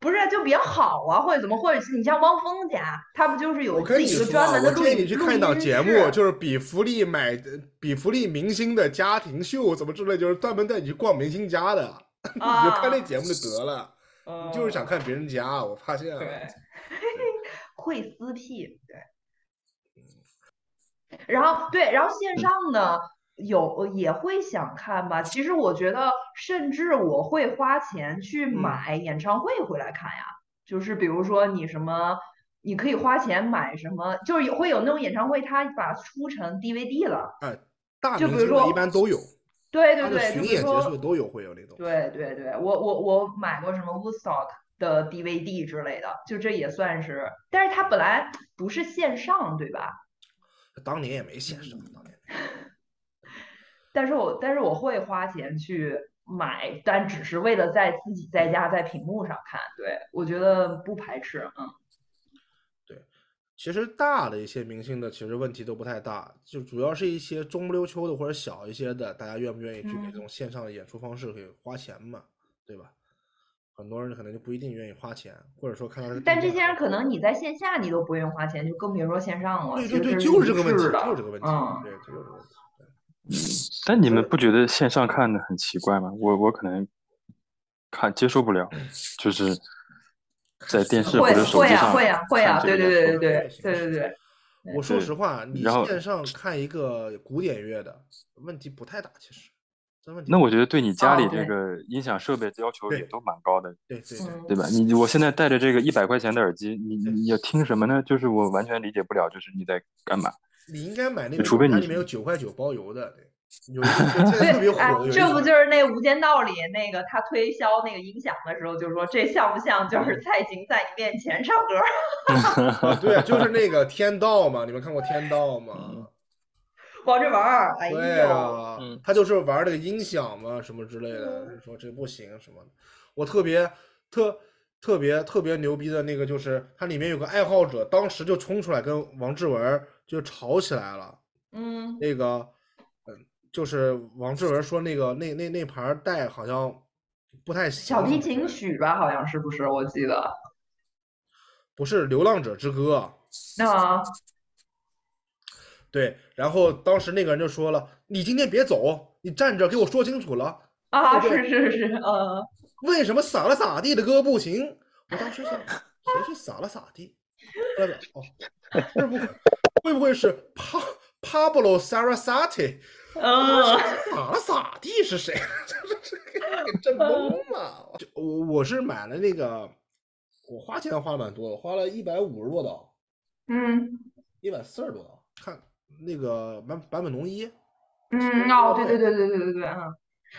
不是，就比较好啊，或者怎么，或者是你像汪峰家，他不就是有自己一个专门的录音我建议你去看一档节目，就是比福利买比福利明星的家庭秀怎么之类，就是专门带你去逛明星家的，你就看那节目就得了。你就是想看别人家，我发现。对，会撕屁，对。然后对，然后线上呢有也会想看吧。其实我觉得，甚至我会花钱去买演唱会回来看呀。就是比如说你什么，你可以花钱买什么，就是会有那种演唱会，他把出成 DVD 了。哎，大就比如说一般都有。对对对，巡演结束都有会有那种。对对对，我我我买过什么 Woodstock 的 DVD 之类的，就这也算是，但是它本来不是线上，对吧？当年也没线上，当年。但是我但是我会花钱去买，但只是为了在自己在家在屏幕上看。对我觉得不排斥，嗯。对，其实大的一些明星的其实问题都不太大，就主要是一些中不溜秋的或者小一些的，大家愿不愿意去给这种线上的演出方式给花钱嘛？对吧？很多人可能就不一定愿意花钱，或者说看到。但这些人可能你在线下你都不愿意花钱，就更别说线上了。对对对，就是这个问题，就是这个问题。嗯，对，就是这个问题。嗯，但你们不觉得线上看的很奇怪吗？我我可能看接受不了，就是在电视或者手机上会啊会啊，对对对对对对对对。我说实话，你线上看一个古典乐的问题不太大，其实。那我觉得对你家里这个音响设备的要求也都蛮高的，对对对吧？你我现在戴着这个一百块钱的耳机，你你要听什么呢？就是我完全理解不了，就是你在干嘛？你应该买那个，它里面有九块九包邮的。有现在 特别火的，这不就是那《无间道》里那个他推销那个音响的时候，就说这像不像就是蔡琴在你面前唱歌？对，就是那个《天道》嘛，你们看过《天道》吗？王志文，哎呀，他就是玩那个音响嘛，什么之类的，说这不行什么的。我特别特特别特别牛逼的那个，就是它里面有个爱好者，当时就冲出来跟王志文就吵起来了。嗯，那个。就是王志文说那个那那那盘带好像不太小提琴曲吧，好像是不是？我记得不是《流浪者之歌》那对，然后当时那个人就说了：“你今天别走，你站着给我说清楚了啊！”是是是，嗯，为什么撒了洒地的歌不行？我当时想，谁是撒了洒地？哦，会不会会不会是帕 Pablo Sarasate？啊，撒了撒地是谁？给震懵了。我我是买了那个，我花钱花了蛮多的，花了一百五十多刀。嗯，一百四十多刀。看那个版版本龙一。嗯，哦，对对对对对对对，嗯。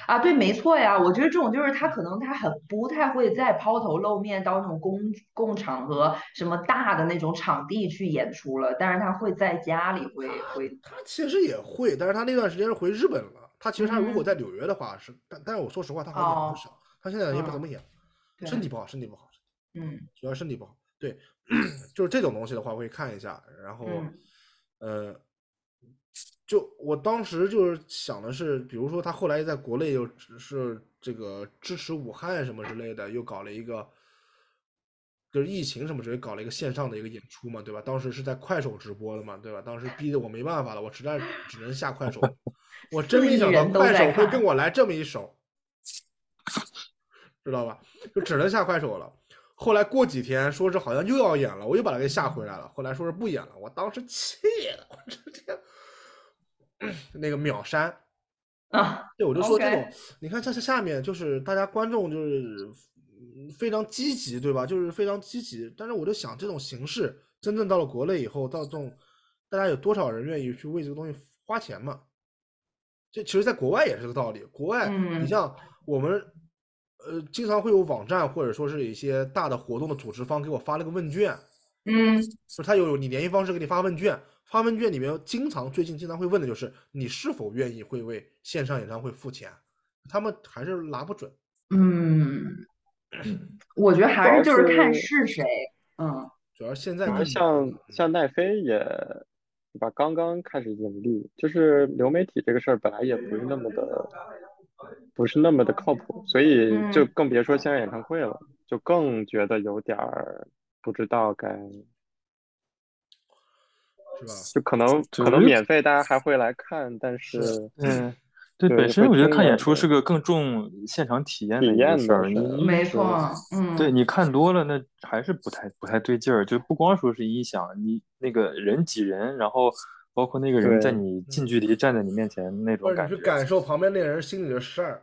啊，对，没错呀。我觉得这种就是他可能他很不太会再抛头露面到那种公共场合、什么大的那种场地去演出了，但是他会在家里会会。他其实也会，但是他那段时间是回日本了。他其实他如果在纽约的话是，但但是我说实话，他好像演不少。他现在也不怎么演，身体不好，身体不好。嗯，主要身体不好。对，就是这种东西的话会看一下，然后，呃。就我当时就是想的是，比如说他后来在国内又是这个支持武汉什么之类的，又搞了一个，就是疫情什么之类搞了一个线上的一个演出嘛，对吧？当时是在快手直播的嘛，对吧？当时逼得我没办法了，我实在只能下快手。我真没想到快手会跟我来这么一手，知道吧？就只能下快手了。后来过几天说是好像又要演了，我又把他给下回来了。后来说是不演了，我当时气的我直接。那个秒删啊！对，我就说这种，你看这是下面就是大家观众就是非常积极，对吧？就是非常积极。但是我就想，这种形式真正到了国内以后，到这种大家有多少人愿意去为这个东西花钱嘛？这其实，在国外也是个道理。国外，你像我们，呃，经常会有网站或者说是一些大的活动的组织方给我发了个问卷，嗯，就他有你联系方式给你发问卷。发问卷里面经常最近经常会问的就是你是否愿意会为线上演唱会付钱，他们还是拿不准。嗯，我觉得还是就是看是谁。嗯，主要现在像像奈飞也，对吧？刚刚开始盈利，就是流媒体这个事儿本来也不是那么的，不是那么的靠谱，所以就更别说线上演唱会了，就更觉得有点儿不知道该。是吧？就可能可能免费，大家还会来看，但是嗯，对，本身我觉得看演出是个更重现场体验的一个事儿，没错，嗯，对，你看多了，那还是不太不太对劲儿。就不光说是音响，你那个人挤人，然后包括那个人在你近距离站在你面前那种感觉，去感受旁边那人心里的事儿。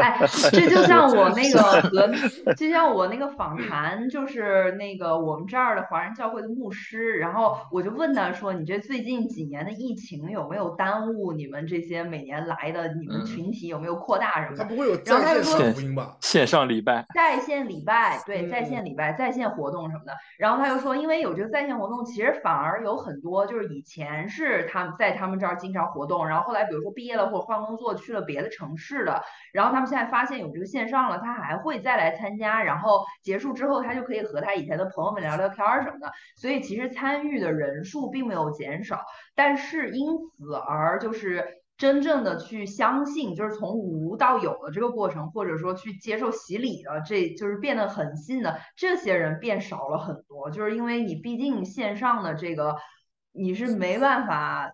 哎，这就像我那个和，就像我那个访谈，就是那个我们这儿的华人教会的牧师，然后我就问他说：“你这最近几年的疫情有没有耽误你们这些每年来的你们群体有没有扩大什么的？”他不会有在线福音吧？线上礼拜，在线礼拜，对，在线礼拜，在线活动什么的。然后他又说，因为有这个在线活动，其实反而有很多就是以前是他们在他们这儿经常活动，然后后来比如说毕业了或者换工作去了别的城市的。然后他们现在发现有这个线上了，他还会再来参加，然后结束之后他就可以和他以前的朋友们聊聊天儿什么的，所以其实参与的人数并没有减少，但是因此而就是真正的去相信，就是从无到有的这个过程，或者说去接受洗礼的，这就是变得很信的这些人变少了很多，就是因为你毕竟线上的这个你是没办法。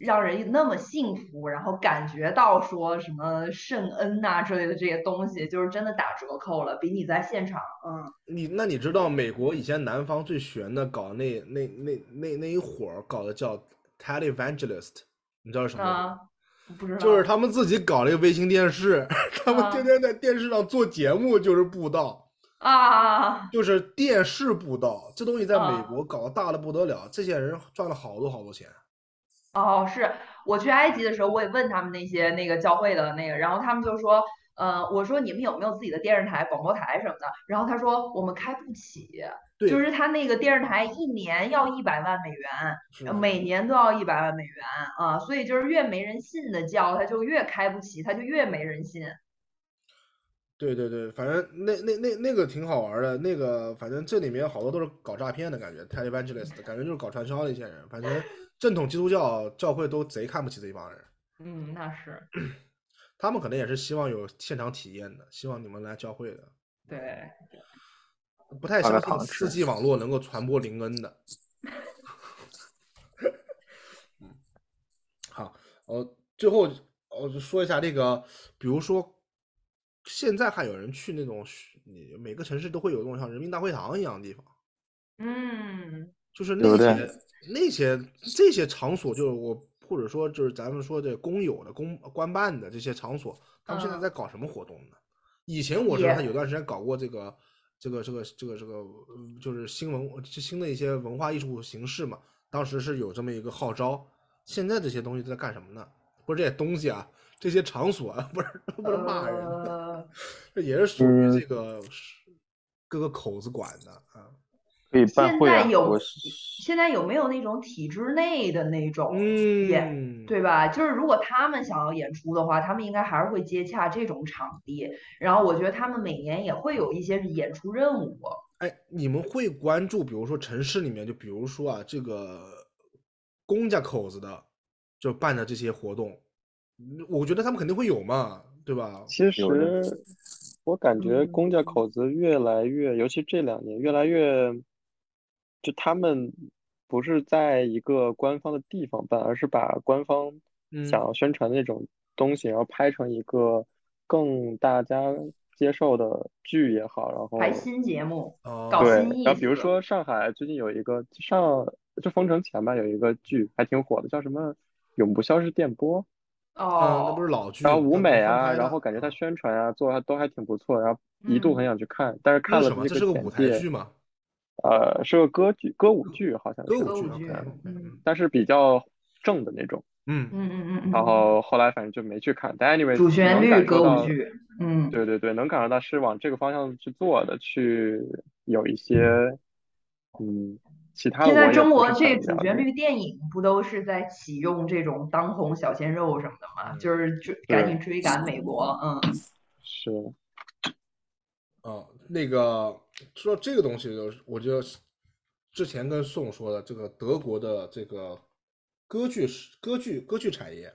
让人那么幸福，然后感觉到说什么圣恩呐之类的这些东西，就是真的打折扣了，比你在现场，嗯。你那你知道美国以前南方最悬的搞那那那那那一伙儿搞的叫 televangelist，你知道是什么？不知道。就是他们自己搞了一个卫星电视，他们天天在电视上做节目，就是布道。啊，就是电视布道，这东西在美国搞大的不得了，这些人赚了好多好多钱。哦，是我去埃及的时候，我也问他们那些那个教会的那个，然后他们就说，呃，我说你们有没有自己的电视台、广播台什么的？然后他说我们开不起，就是他那个电视台一年要一百万美元，每年都要一百万美元啊，所以就是越没人信的教，他就越开不起，他就越没人信。对对对，反正那那那那个挺好玩的，那个反正这里面好多都是搞诈骗的感觉，televangelist 感觉就是搞传销的一些人，反正正统基督教教会都贼看不起这一帮人。嗯，那是。他们可能也是希望有现场体验的，希望你们来教会的。对。不太相信四 G 网络能够传播灵恩的。嗯。好，呃，最后我就说一下这个，比如说。现在还有人去那种，你每个城市都会有那种像人民大会堂一样的地方，嗯，就是那些那些这些场所，就是我或者说就是咱们说这公有的公官办的这些场所，他们现在在搞什么活动呢？以前我知道他有段时间搞过这个这个这个这个这个，就是新文新的一些文化艺术形式嘛，当时是有这么一个号召。现在这些东西都在干什么呢？不是这些东西啊。这些场所啊，不是 不是骂人，这也是属于这个各个口子管的啊。可以办会啊。现在有现在有没有那种体制内的那种演，对吧？就是如果他们想要演出的话，他们应该还是会接洽这种场地。然后我觉得他们每年也会有一些演出任务。哎，你们会关注，比如说城市里面，就比如说啊，这个公家口子的就办的这些活动。我觉得他们肯定会有嘛，对吧？其实我感觉公家口子越来越，尤其这两年越来越，就他们不是在一个官方的地方办，而是把官方想要宣传的那种东西，然后拍成一个更大家接受的剧也好，然后拍新节目，对，然后比如说上海最近有一个上就封城前吧，有一个剧还挺火的，叫什么《永不消失电波》。哦，那不是老剧，然后舞美啊，然后感觉他宣传啊做的都还挺不错，然后一度很想去看，但是看了这个舞台剧吗？呃，是个歌剧，歌舞剧好像是歌舞剧，但是比较正的那种。嗯嗯嗯嗯。然后后来反正就没去看，但 anyway，主旋律歌舞剧，嗯，对对对，能感受到是往这个方向去做的，去有一些，嗯。现在中国这主旋律电影不都是在启用这种当红小鲜肉什么的吗？就是追赶紧追赶美国，嗯，是，啊，那个说这个东西，就我觉得之前跟宋说的这个德国的这个歌剧歌剧歌剧产业，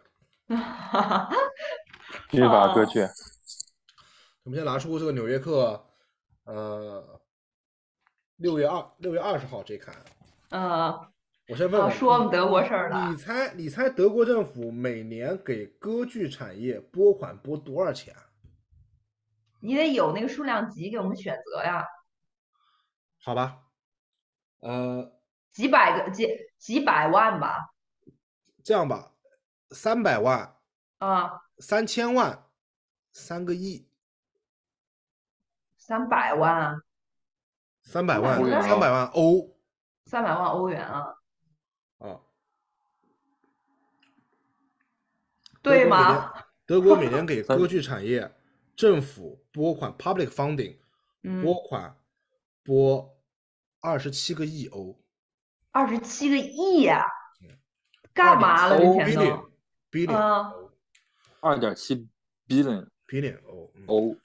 哈哈，继续把歌剧，我们先拿出这个《纽约客》，呃。六月二六月二十号这刊，嗯，我先问我们德国事儿了。你猜你猜德国政府每年给歌剧产业拨款拨多少钱？你得有那个数量级给我们选择呀。好吧，呃，几百个几几百万吧。这样吧，三百万啊，三千万，三个亿，三百万。三百万，三百万欧，三百万欧元啊！啊，对吗？德国每年 给歌剧产业政府拨款 （public funding），拨款拨二十七个亿欧。二十七个亿呀！干嘛了？这钱都？billion，二点七 billion，billion 欧欧，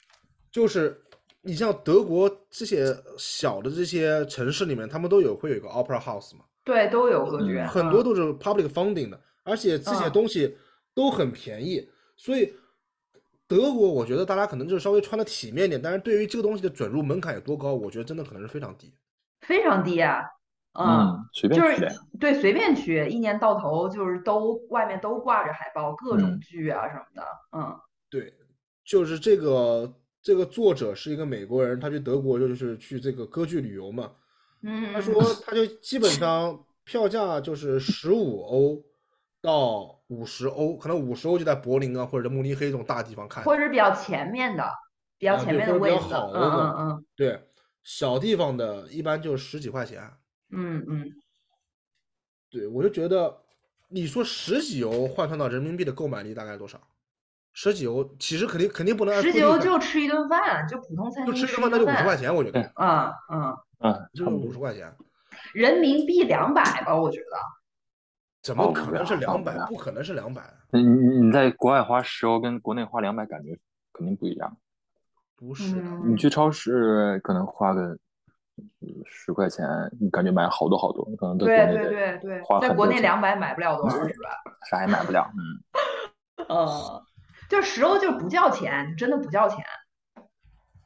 就是。你像德国这些小的这些城市里面，他们都有会有一个 opera house 嘛？对，都有歌剧院，很多都是 public funding 的，而且这些东西都很便宜。所以德国，我觉得大家可能就是稍微穿的体面点，但是对于这个东西的准入门槛有多高，我觉得真的可能是非常低，非常低啊！嗯，随便去，对，随便去，一年到头就是都外面都挂着海报，各种剧啊什么的，嗯，对，就是这个。这个作者是一个美国人，他去德国就是去这个歌剧旅游嘛。嗯，他说他就基本上票价就是十五欧到五十欧，可能五十欧就在柏林啊或者慕尼黑这种大地方看，或者比较前面的。比较前面的位置，嗯嗯嗯，对，小地方的一般就十几块钱，嗯嗯，对我就觉得，你说十几欧换算到人民币的购买力大概多少？十几欧其实肯定肯定不能，十几欧就吃一顿饭，就普通餐厅就吃一顿饭那就五十块钱，我觉得，嗯嗯嗯，就五十块钱，人民币两百吧，我觉得。怎么可能是两百？不可能是两百。你你你在国外花十欧跟国内花两百感觉肯定不一样。不是，你去超市可能花个十块钱，你感觉买好多好多，可能在国内对对对花在国内两百买不了多少是吧？啥也买不了，嗯。呃，就十欧就不叫钱，真的不叫钱。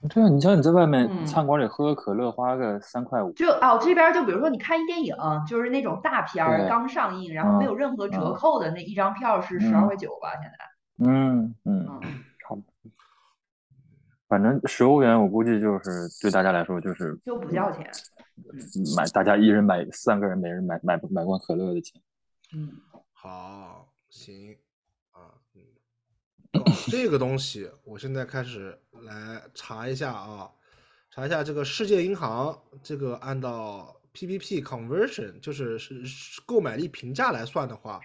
对啊，你像你在外面餐馆里喝个可乐，花个三块五。就哦，这边就比如说你看一电影，就是那种大片儿刚上映，然后没有任何折扣的那一张票是十二块九吧？现在。嗯嗯，差不多。反正十欧元，我估计就是对大家来说就是就不叫钱。买大家一人买三个人，每人买买买罐可乐的钱。嗯，好，行。这个东西，我现在开始来查一下啊，查一下这个世界银行这个按照 PPP conversion 就是是购买力评价来算的话，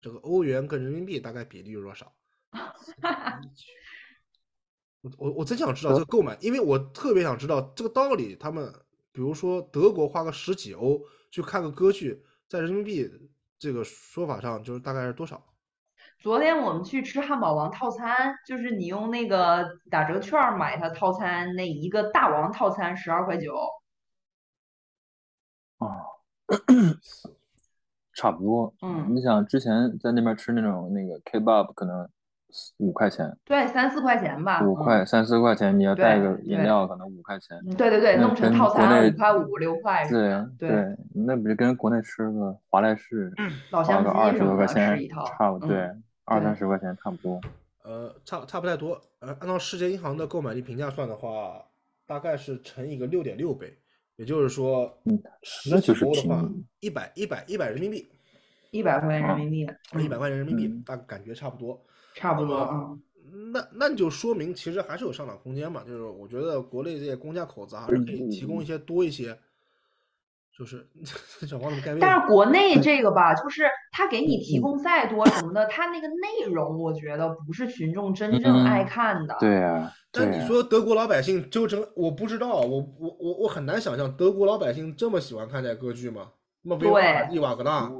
这个欧元跟人民币大概比例有多少？我我我真想知道这个购买，因为我特别想知道这个道理。他们比如说德国花个十几欧去看个歌剧，在人民币这个说法上就是大概是多少？昨天我们去吃汉堡王套餐，就是你用那个打折券买它套餐，那一个大王套餐十二块九。啊，差不多。嗯，你想之前在那边吃那种那个 kebab 可能五块钱，对，三四块钱吧。五块三四块钱，你要带个饮料可能五块钱。对对对，弄成套餐五块五六块。对对，那不是跟国内吃个华莱士老乡鸡二十多块钱差不多。对。二三十块钱差不多，呃，差差不太多。呃，按照世界银行的购买力评价算的话，大概是乘以个六点六倍，也就是说，嗯，那就是的话，一百一百一百人民币，一百块钱人民币，一百块钱人民币，大感觉差不多，差不多啊。那那就说明其实还是有上涨空间嘛。就是我觉得国内这些公家口子还是可以提供一些多一些。就是 小黄怎么盖但是国内这个吧，就是他给你提供再多什么的，他那个内容我觉得不是群众真正爱看的。对呀。但你说德国老百姓就真我不知道，我我我我很难想象德国老百姓这么喜欢看这歌剧吗？那维瓦尔蒂瓦格纳。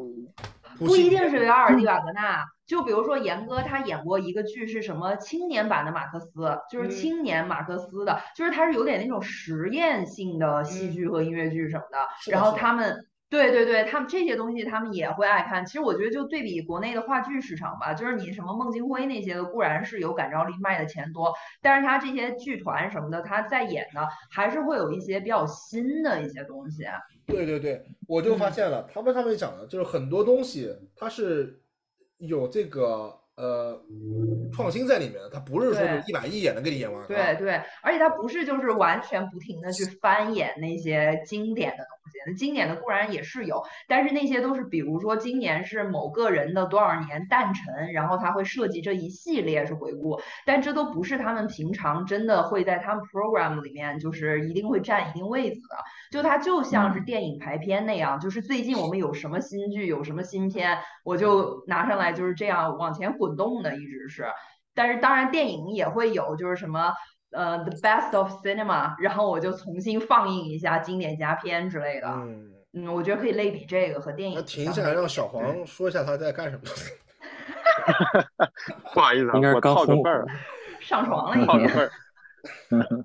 不一定是维瓦尔第瓦格纳。就比如说严哥，他演过一个剧是什么青年版的马克思，就是青年马克思的，就是他是有点那种实验性的戏剧和音乐剧什么的。然后他们，对对对，他们这些东西他们也会爱看。其实我觉得就对比国内的话剧市场吧，就是你什么孟京辉那些的固然是有感召力，卖的钱多，但是他这些剧团什么的，他在演的还是会有一些比较新的一些东西。对对对，我就发现了，他们上面讲的就是很多东西，它是。有这个呃创新在里面，它不是说一板一眼的给你演完。对对，而且它不是就是完全不停的去翻演那些经典的东经典的固然也是有，但是那些都是比如说今年是某个人的多少年诞辰，然后他会设计这一系列是回顾，但这都不是他们平常真的会在他们 program 里面就是一定会占一定位子的。就它就像是电影排片那样，就是最近我们有什么新剧，有什么新片，我就拿上来就是这样往前滚动的，一直是。但是当然电影也会有，就是什么呃 the best of cinema，然后我就重新放映一下经典佳片之类的。嗯嗯，我觉得可以类比这个和电影。那停下来让小黄说一下他在干什么。不好意思，应该是刚个辈儿，上床了已经。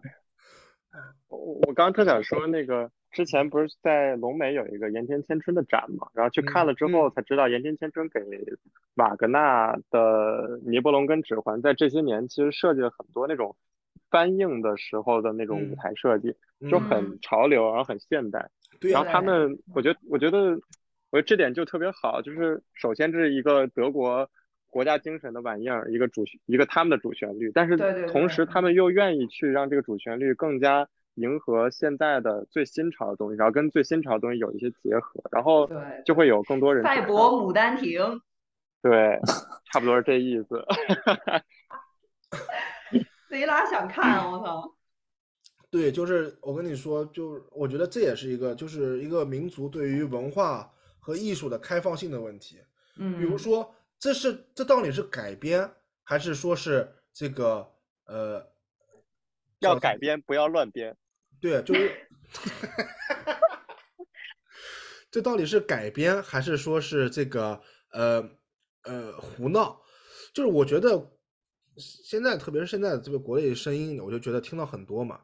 我我刚特想说，那个之前不是在龙美有一个盐田千春的展嘛，然后去看了之后才知道，盐田千春给瓦格纳的《尼伯龙根指环》在这些年其实设计了很多那种翻映的时候的那种舞台设计，就很潮流，然后很现代。然后他们，我觉得，我觉得，我觉得这点就特别好，就是首先这是一个德国国家精神的玩意儿，一个主一个他们的主旋律，但是同时他们又愿意去让这个主旋律更加。迎合现在的最新潮的东西，然后跟最新潮的东西有一些结合，然后就会有更多人。赛博牡丹亭。对，差不多是这意思。贼拉想看，我操！对，就是我跟你说，就我觉得这也是一个，就是一个民族对于文化和艺术的开放性的问题。嗯，比如说，这是这到底是改编，还是说是这个呃，要改编不要乱编？对，就是。这到底是改编还是说是这个呃呃胡闹？就是我觉得现在，特别是现在这个国内声音，我就觉得听到很多嘛，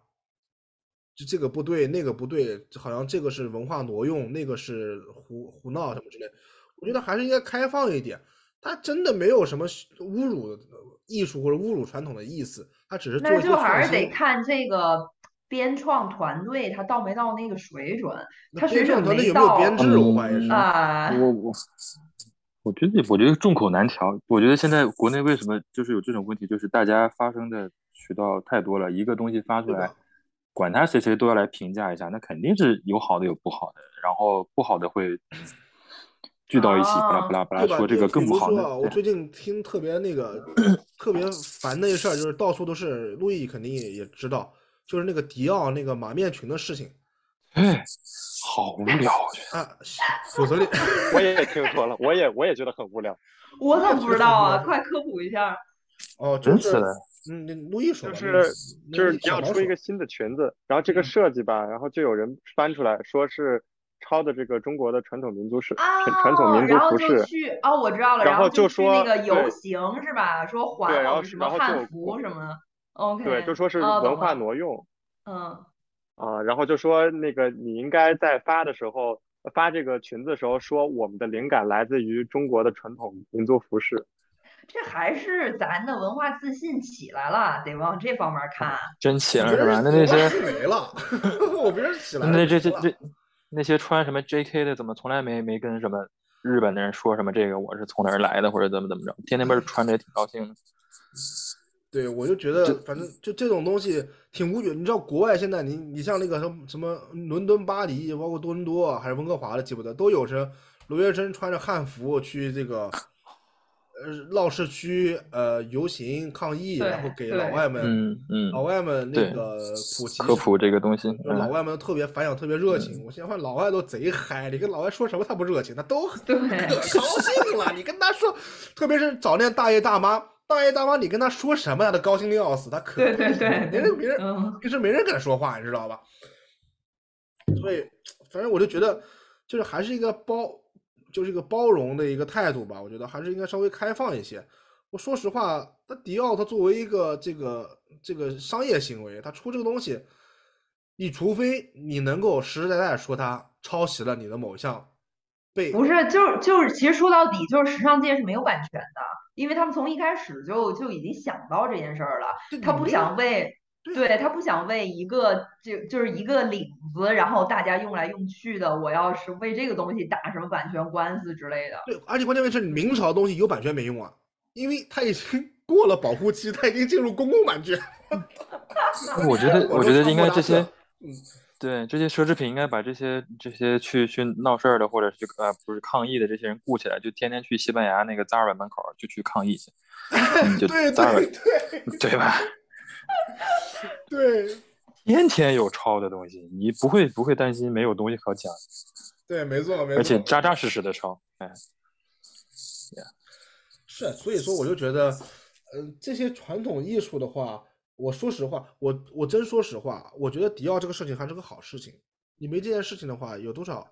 就这个不对，那个不对，好像这个是文化挪用，那个是胡胡闹什么之类。我觉得还是应该开放一点，它真的没有什么侮辱艺术或者侮辱传统的意思，它只是做那就还是得看这个。编创团队他到没到那个水准？他水准没到。啊，我我 我觉得我觉得众口难调。我觉得现在国内为什么就是有这种问题？就是大家发声的渠道太多了，一个东西发出来，管他谁谁都要来评价一下，那肯定是有好的有不好的，然后不好的会 聚到一起，巴拉巴拉巴拉说这个更不好的。我最近听特别那个特别烦的一事儿，就是到处都是，路易肯定也也知道。就是那个迪奥那个马面裙的事情，哎，好无聊啊！否则，我也听说了，我也我也觉得很无聊。我怎么不知道啊？快科普一下。哦，真是的。嗯，那陆毅说就是就是你要出一个新的裙子，然后这个设计吧，然后就有人翻出来说是抄的这个中国的传统民族式传统民族服饰。哦，我知道了，然后就说那个游行是吧？说还什么汉服什么。OK，对，就说是文化挪用，嗯，啊，然后就说那个你应该在发的时候发这个裙子的时候说我们的灵感来自于中国的传统民族服饰，这还是咱的文化自信起来了，得往这方面看，真起来是吧？那那些没了，我别人起来，那这这这那些穿什么 JK 的怎么从来没没跟什么日本的人说什么这个我是从哪儿来的或者怎么怎么着，天天不是穿着也挺高兴的。对，我就觉得，反正就这种东西挺无语。你知道，国外现在，你你像那个什么什么伦敦、巴黎，包括多伦多还是温哥华的，记不得都有着留学生穿着汉服去这个呃闹市区呃游行抗议，然后给老外们嗯嗯老外们那个普及科普这个东西，老外们特别反响，特别热情。我现在发现老外都贼嗨，你跟老外说什么他不热情，他都对可高兴了。你跟他说，特别是早恋大爷大妈。大爷大妈，你跟他说什么，他都高兴的要死。他可对对对，别人别人平时没人跟他说话，你知道吧？所以，反正我就觉得，就是还是一个包，就是一个包容的一个态度吧。我觉得还是应该稍微开放一些。我说实话，那迪奥他作为一个这个这个商业行为，他出这个东西，你除非你能够实实在在说他抄袭了你的某项，被不是，就是就是，其实说到底，就是时尚界是没有版权的。因为他们从一开始就就已经想到这件事儿了，他不想为，对他不想为一个就就是一个领子，然后大家用来用去的，我要是为这个东西打什么版权官司之类的。对，而且关键问题是明朝的东西有版权没用啊，因为它已经 过了保护期，它已经进入公共版权。我觉得，我觉得应该这些，嗯。对这些奢侈品，应该把这些这些去去闹事儿的，或者去呃不是抗议的这些人雇起来，就天天去西班牙那个扎尔本门口就去抗议去，就扎尔本对吧？对，天天有抄的东西，你不会不会担心没有东西可讲？对，没错，没错，而且扎扎实实的抄，哎，是，所以说我就觉得，嗯，这些传统艺术的话。我说实话，我我真说实话，我觉得迪奥这个事情还是个好事情。你没这件事情的话，有多少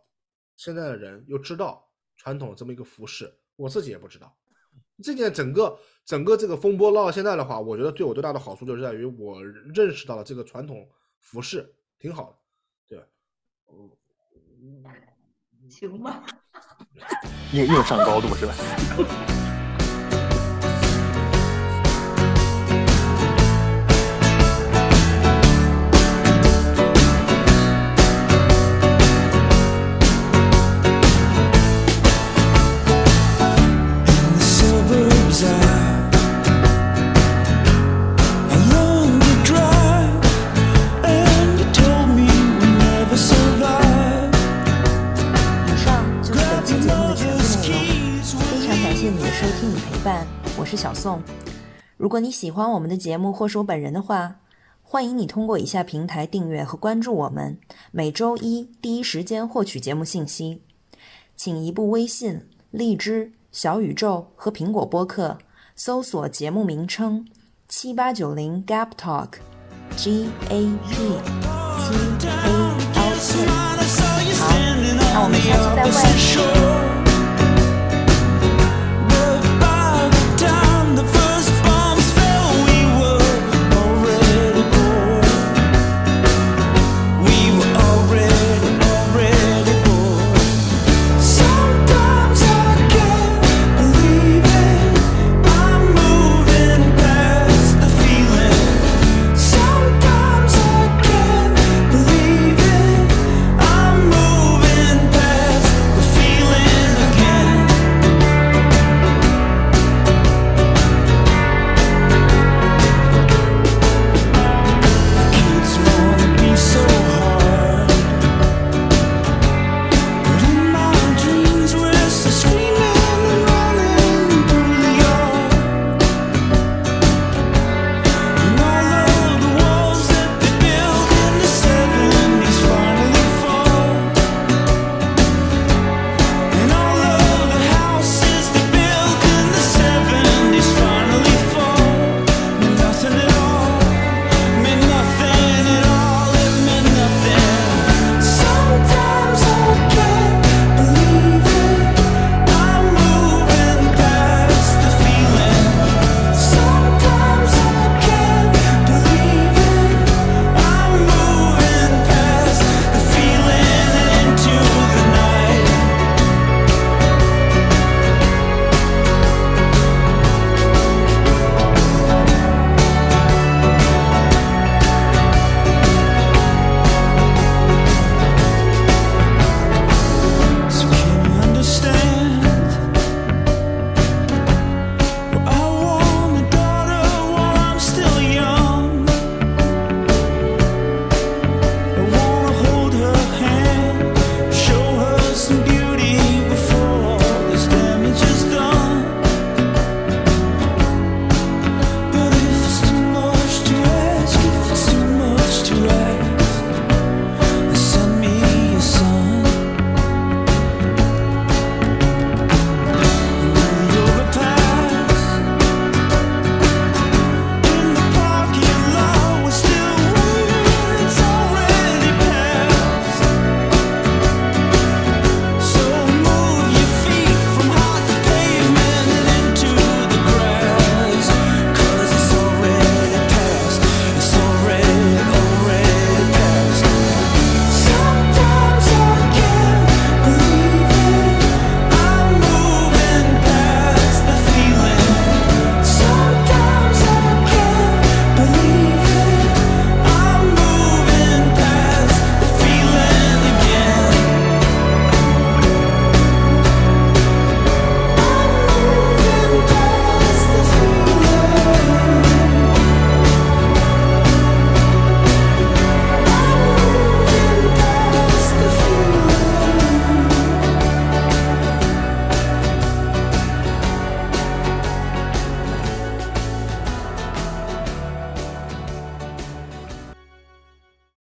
现在的人又知道传统这么一个服饰？我自己也不知道。这件整个整个这个风波闹到现在的话，我觉得对我最大的好处就是在于我认识到了这个传统服饰挺好的，对吧？嗯，行吧。又又上高度是吧？是小宋。如果你喜欢我们的节目或是我本人的话，欢迎你通过以下平台订阅和关注我们，每周一第一时间获取节目信息。请移步微信、荔枝、小宇宙和苹果播客搜索节目名称七八九零 Gap Talk，G A P T A L K。好，那我们下期再会。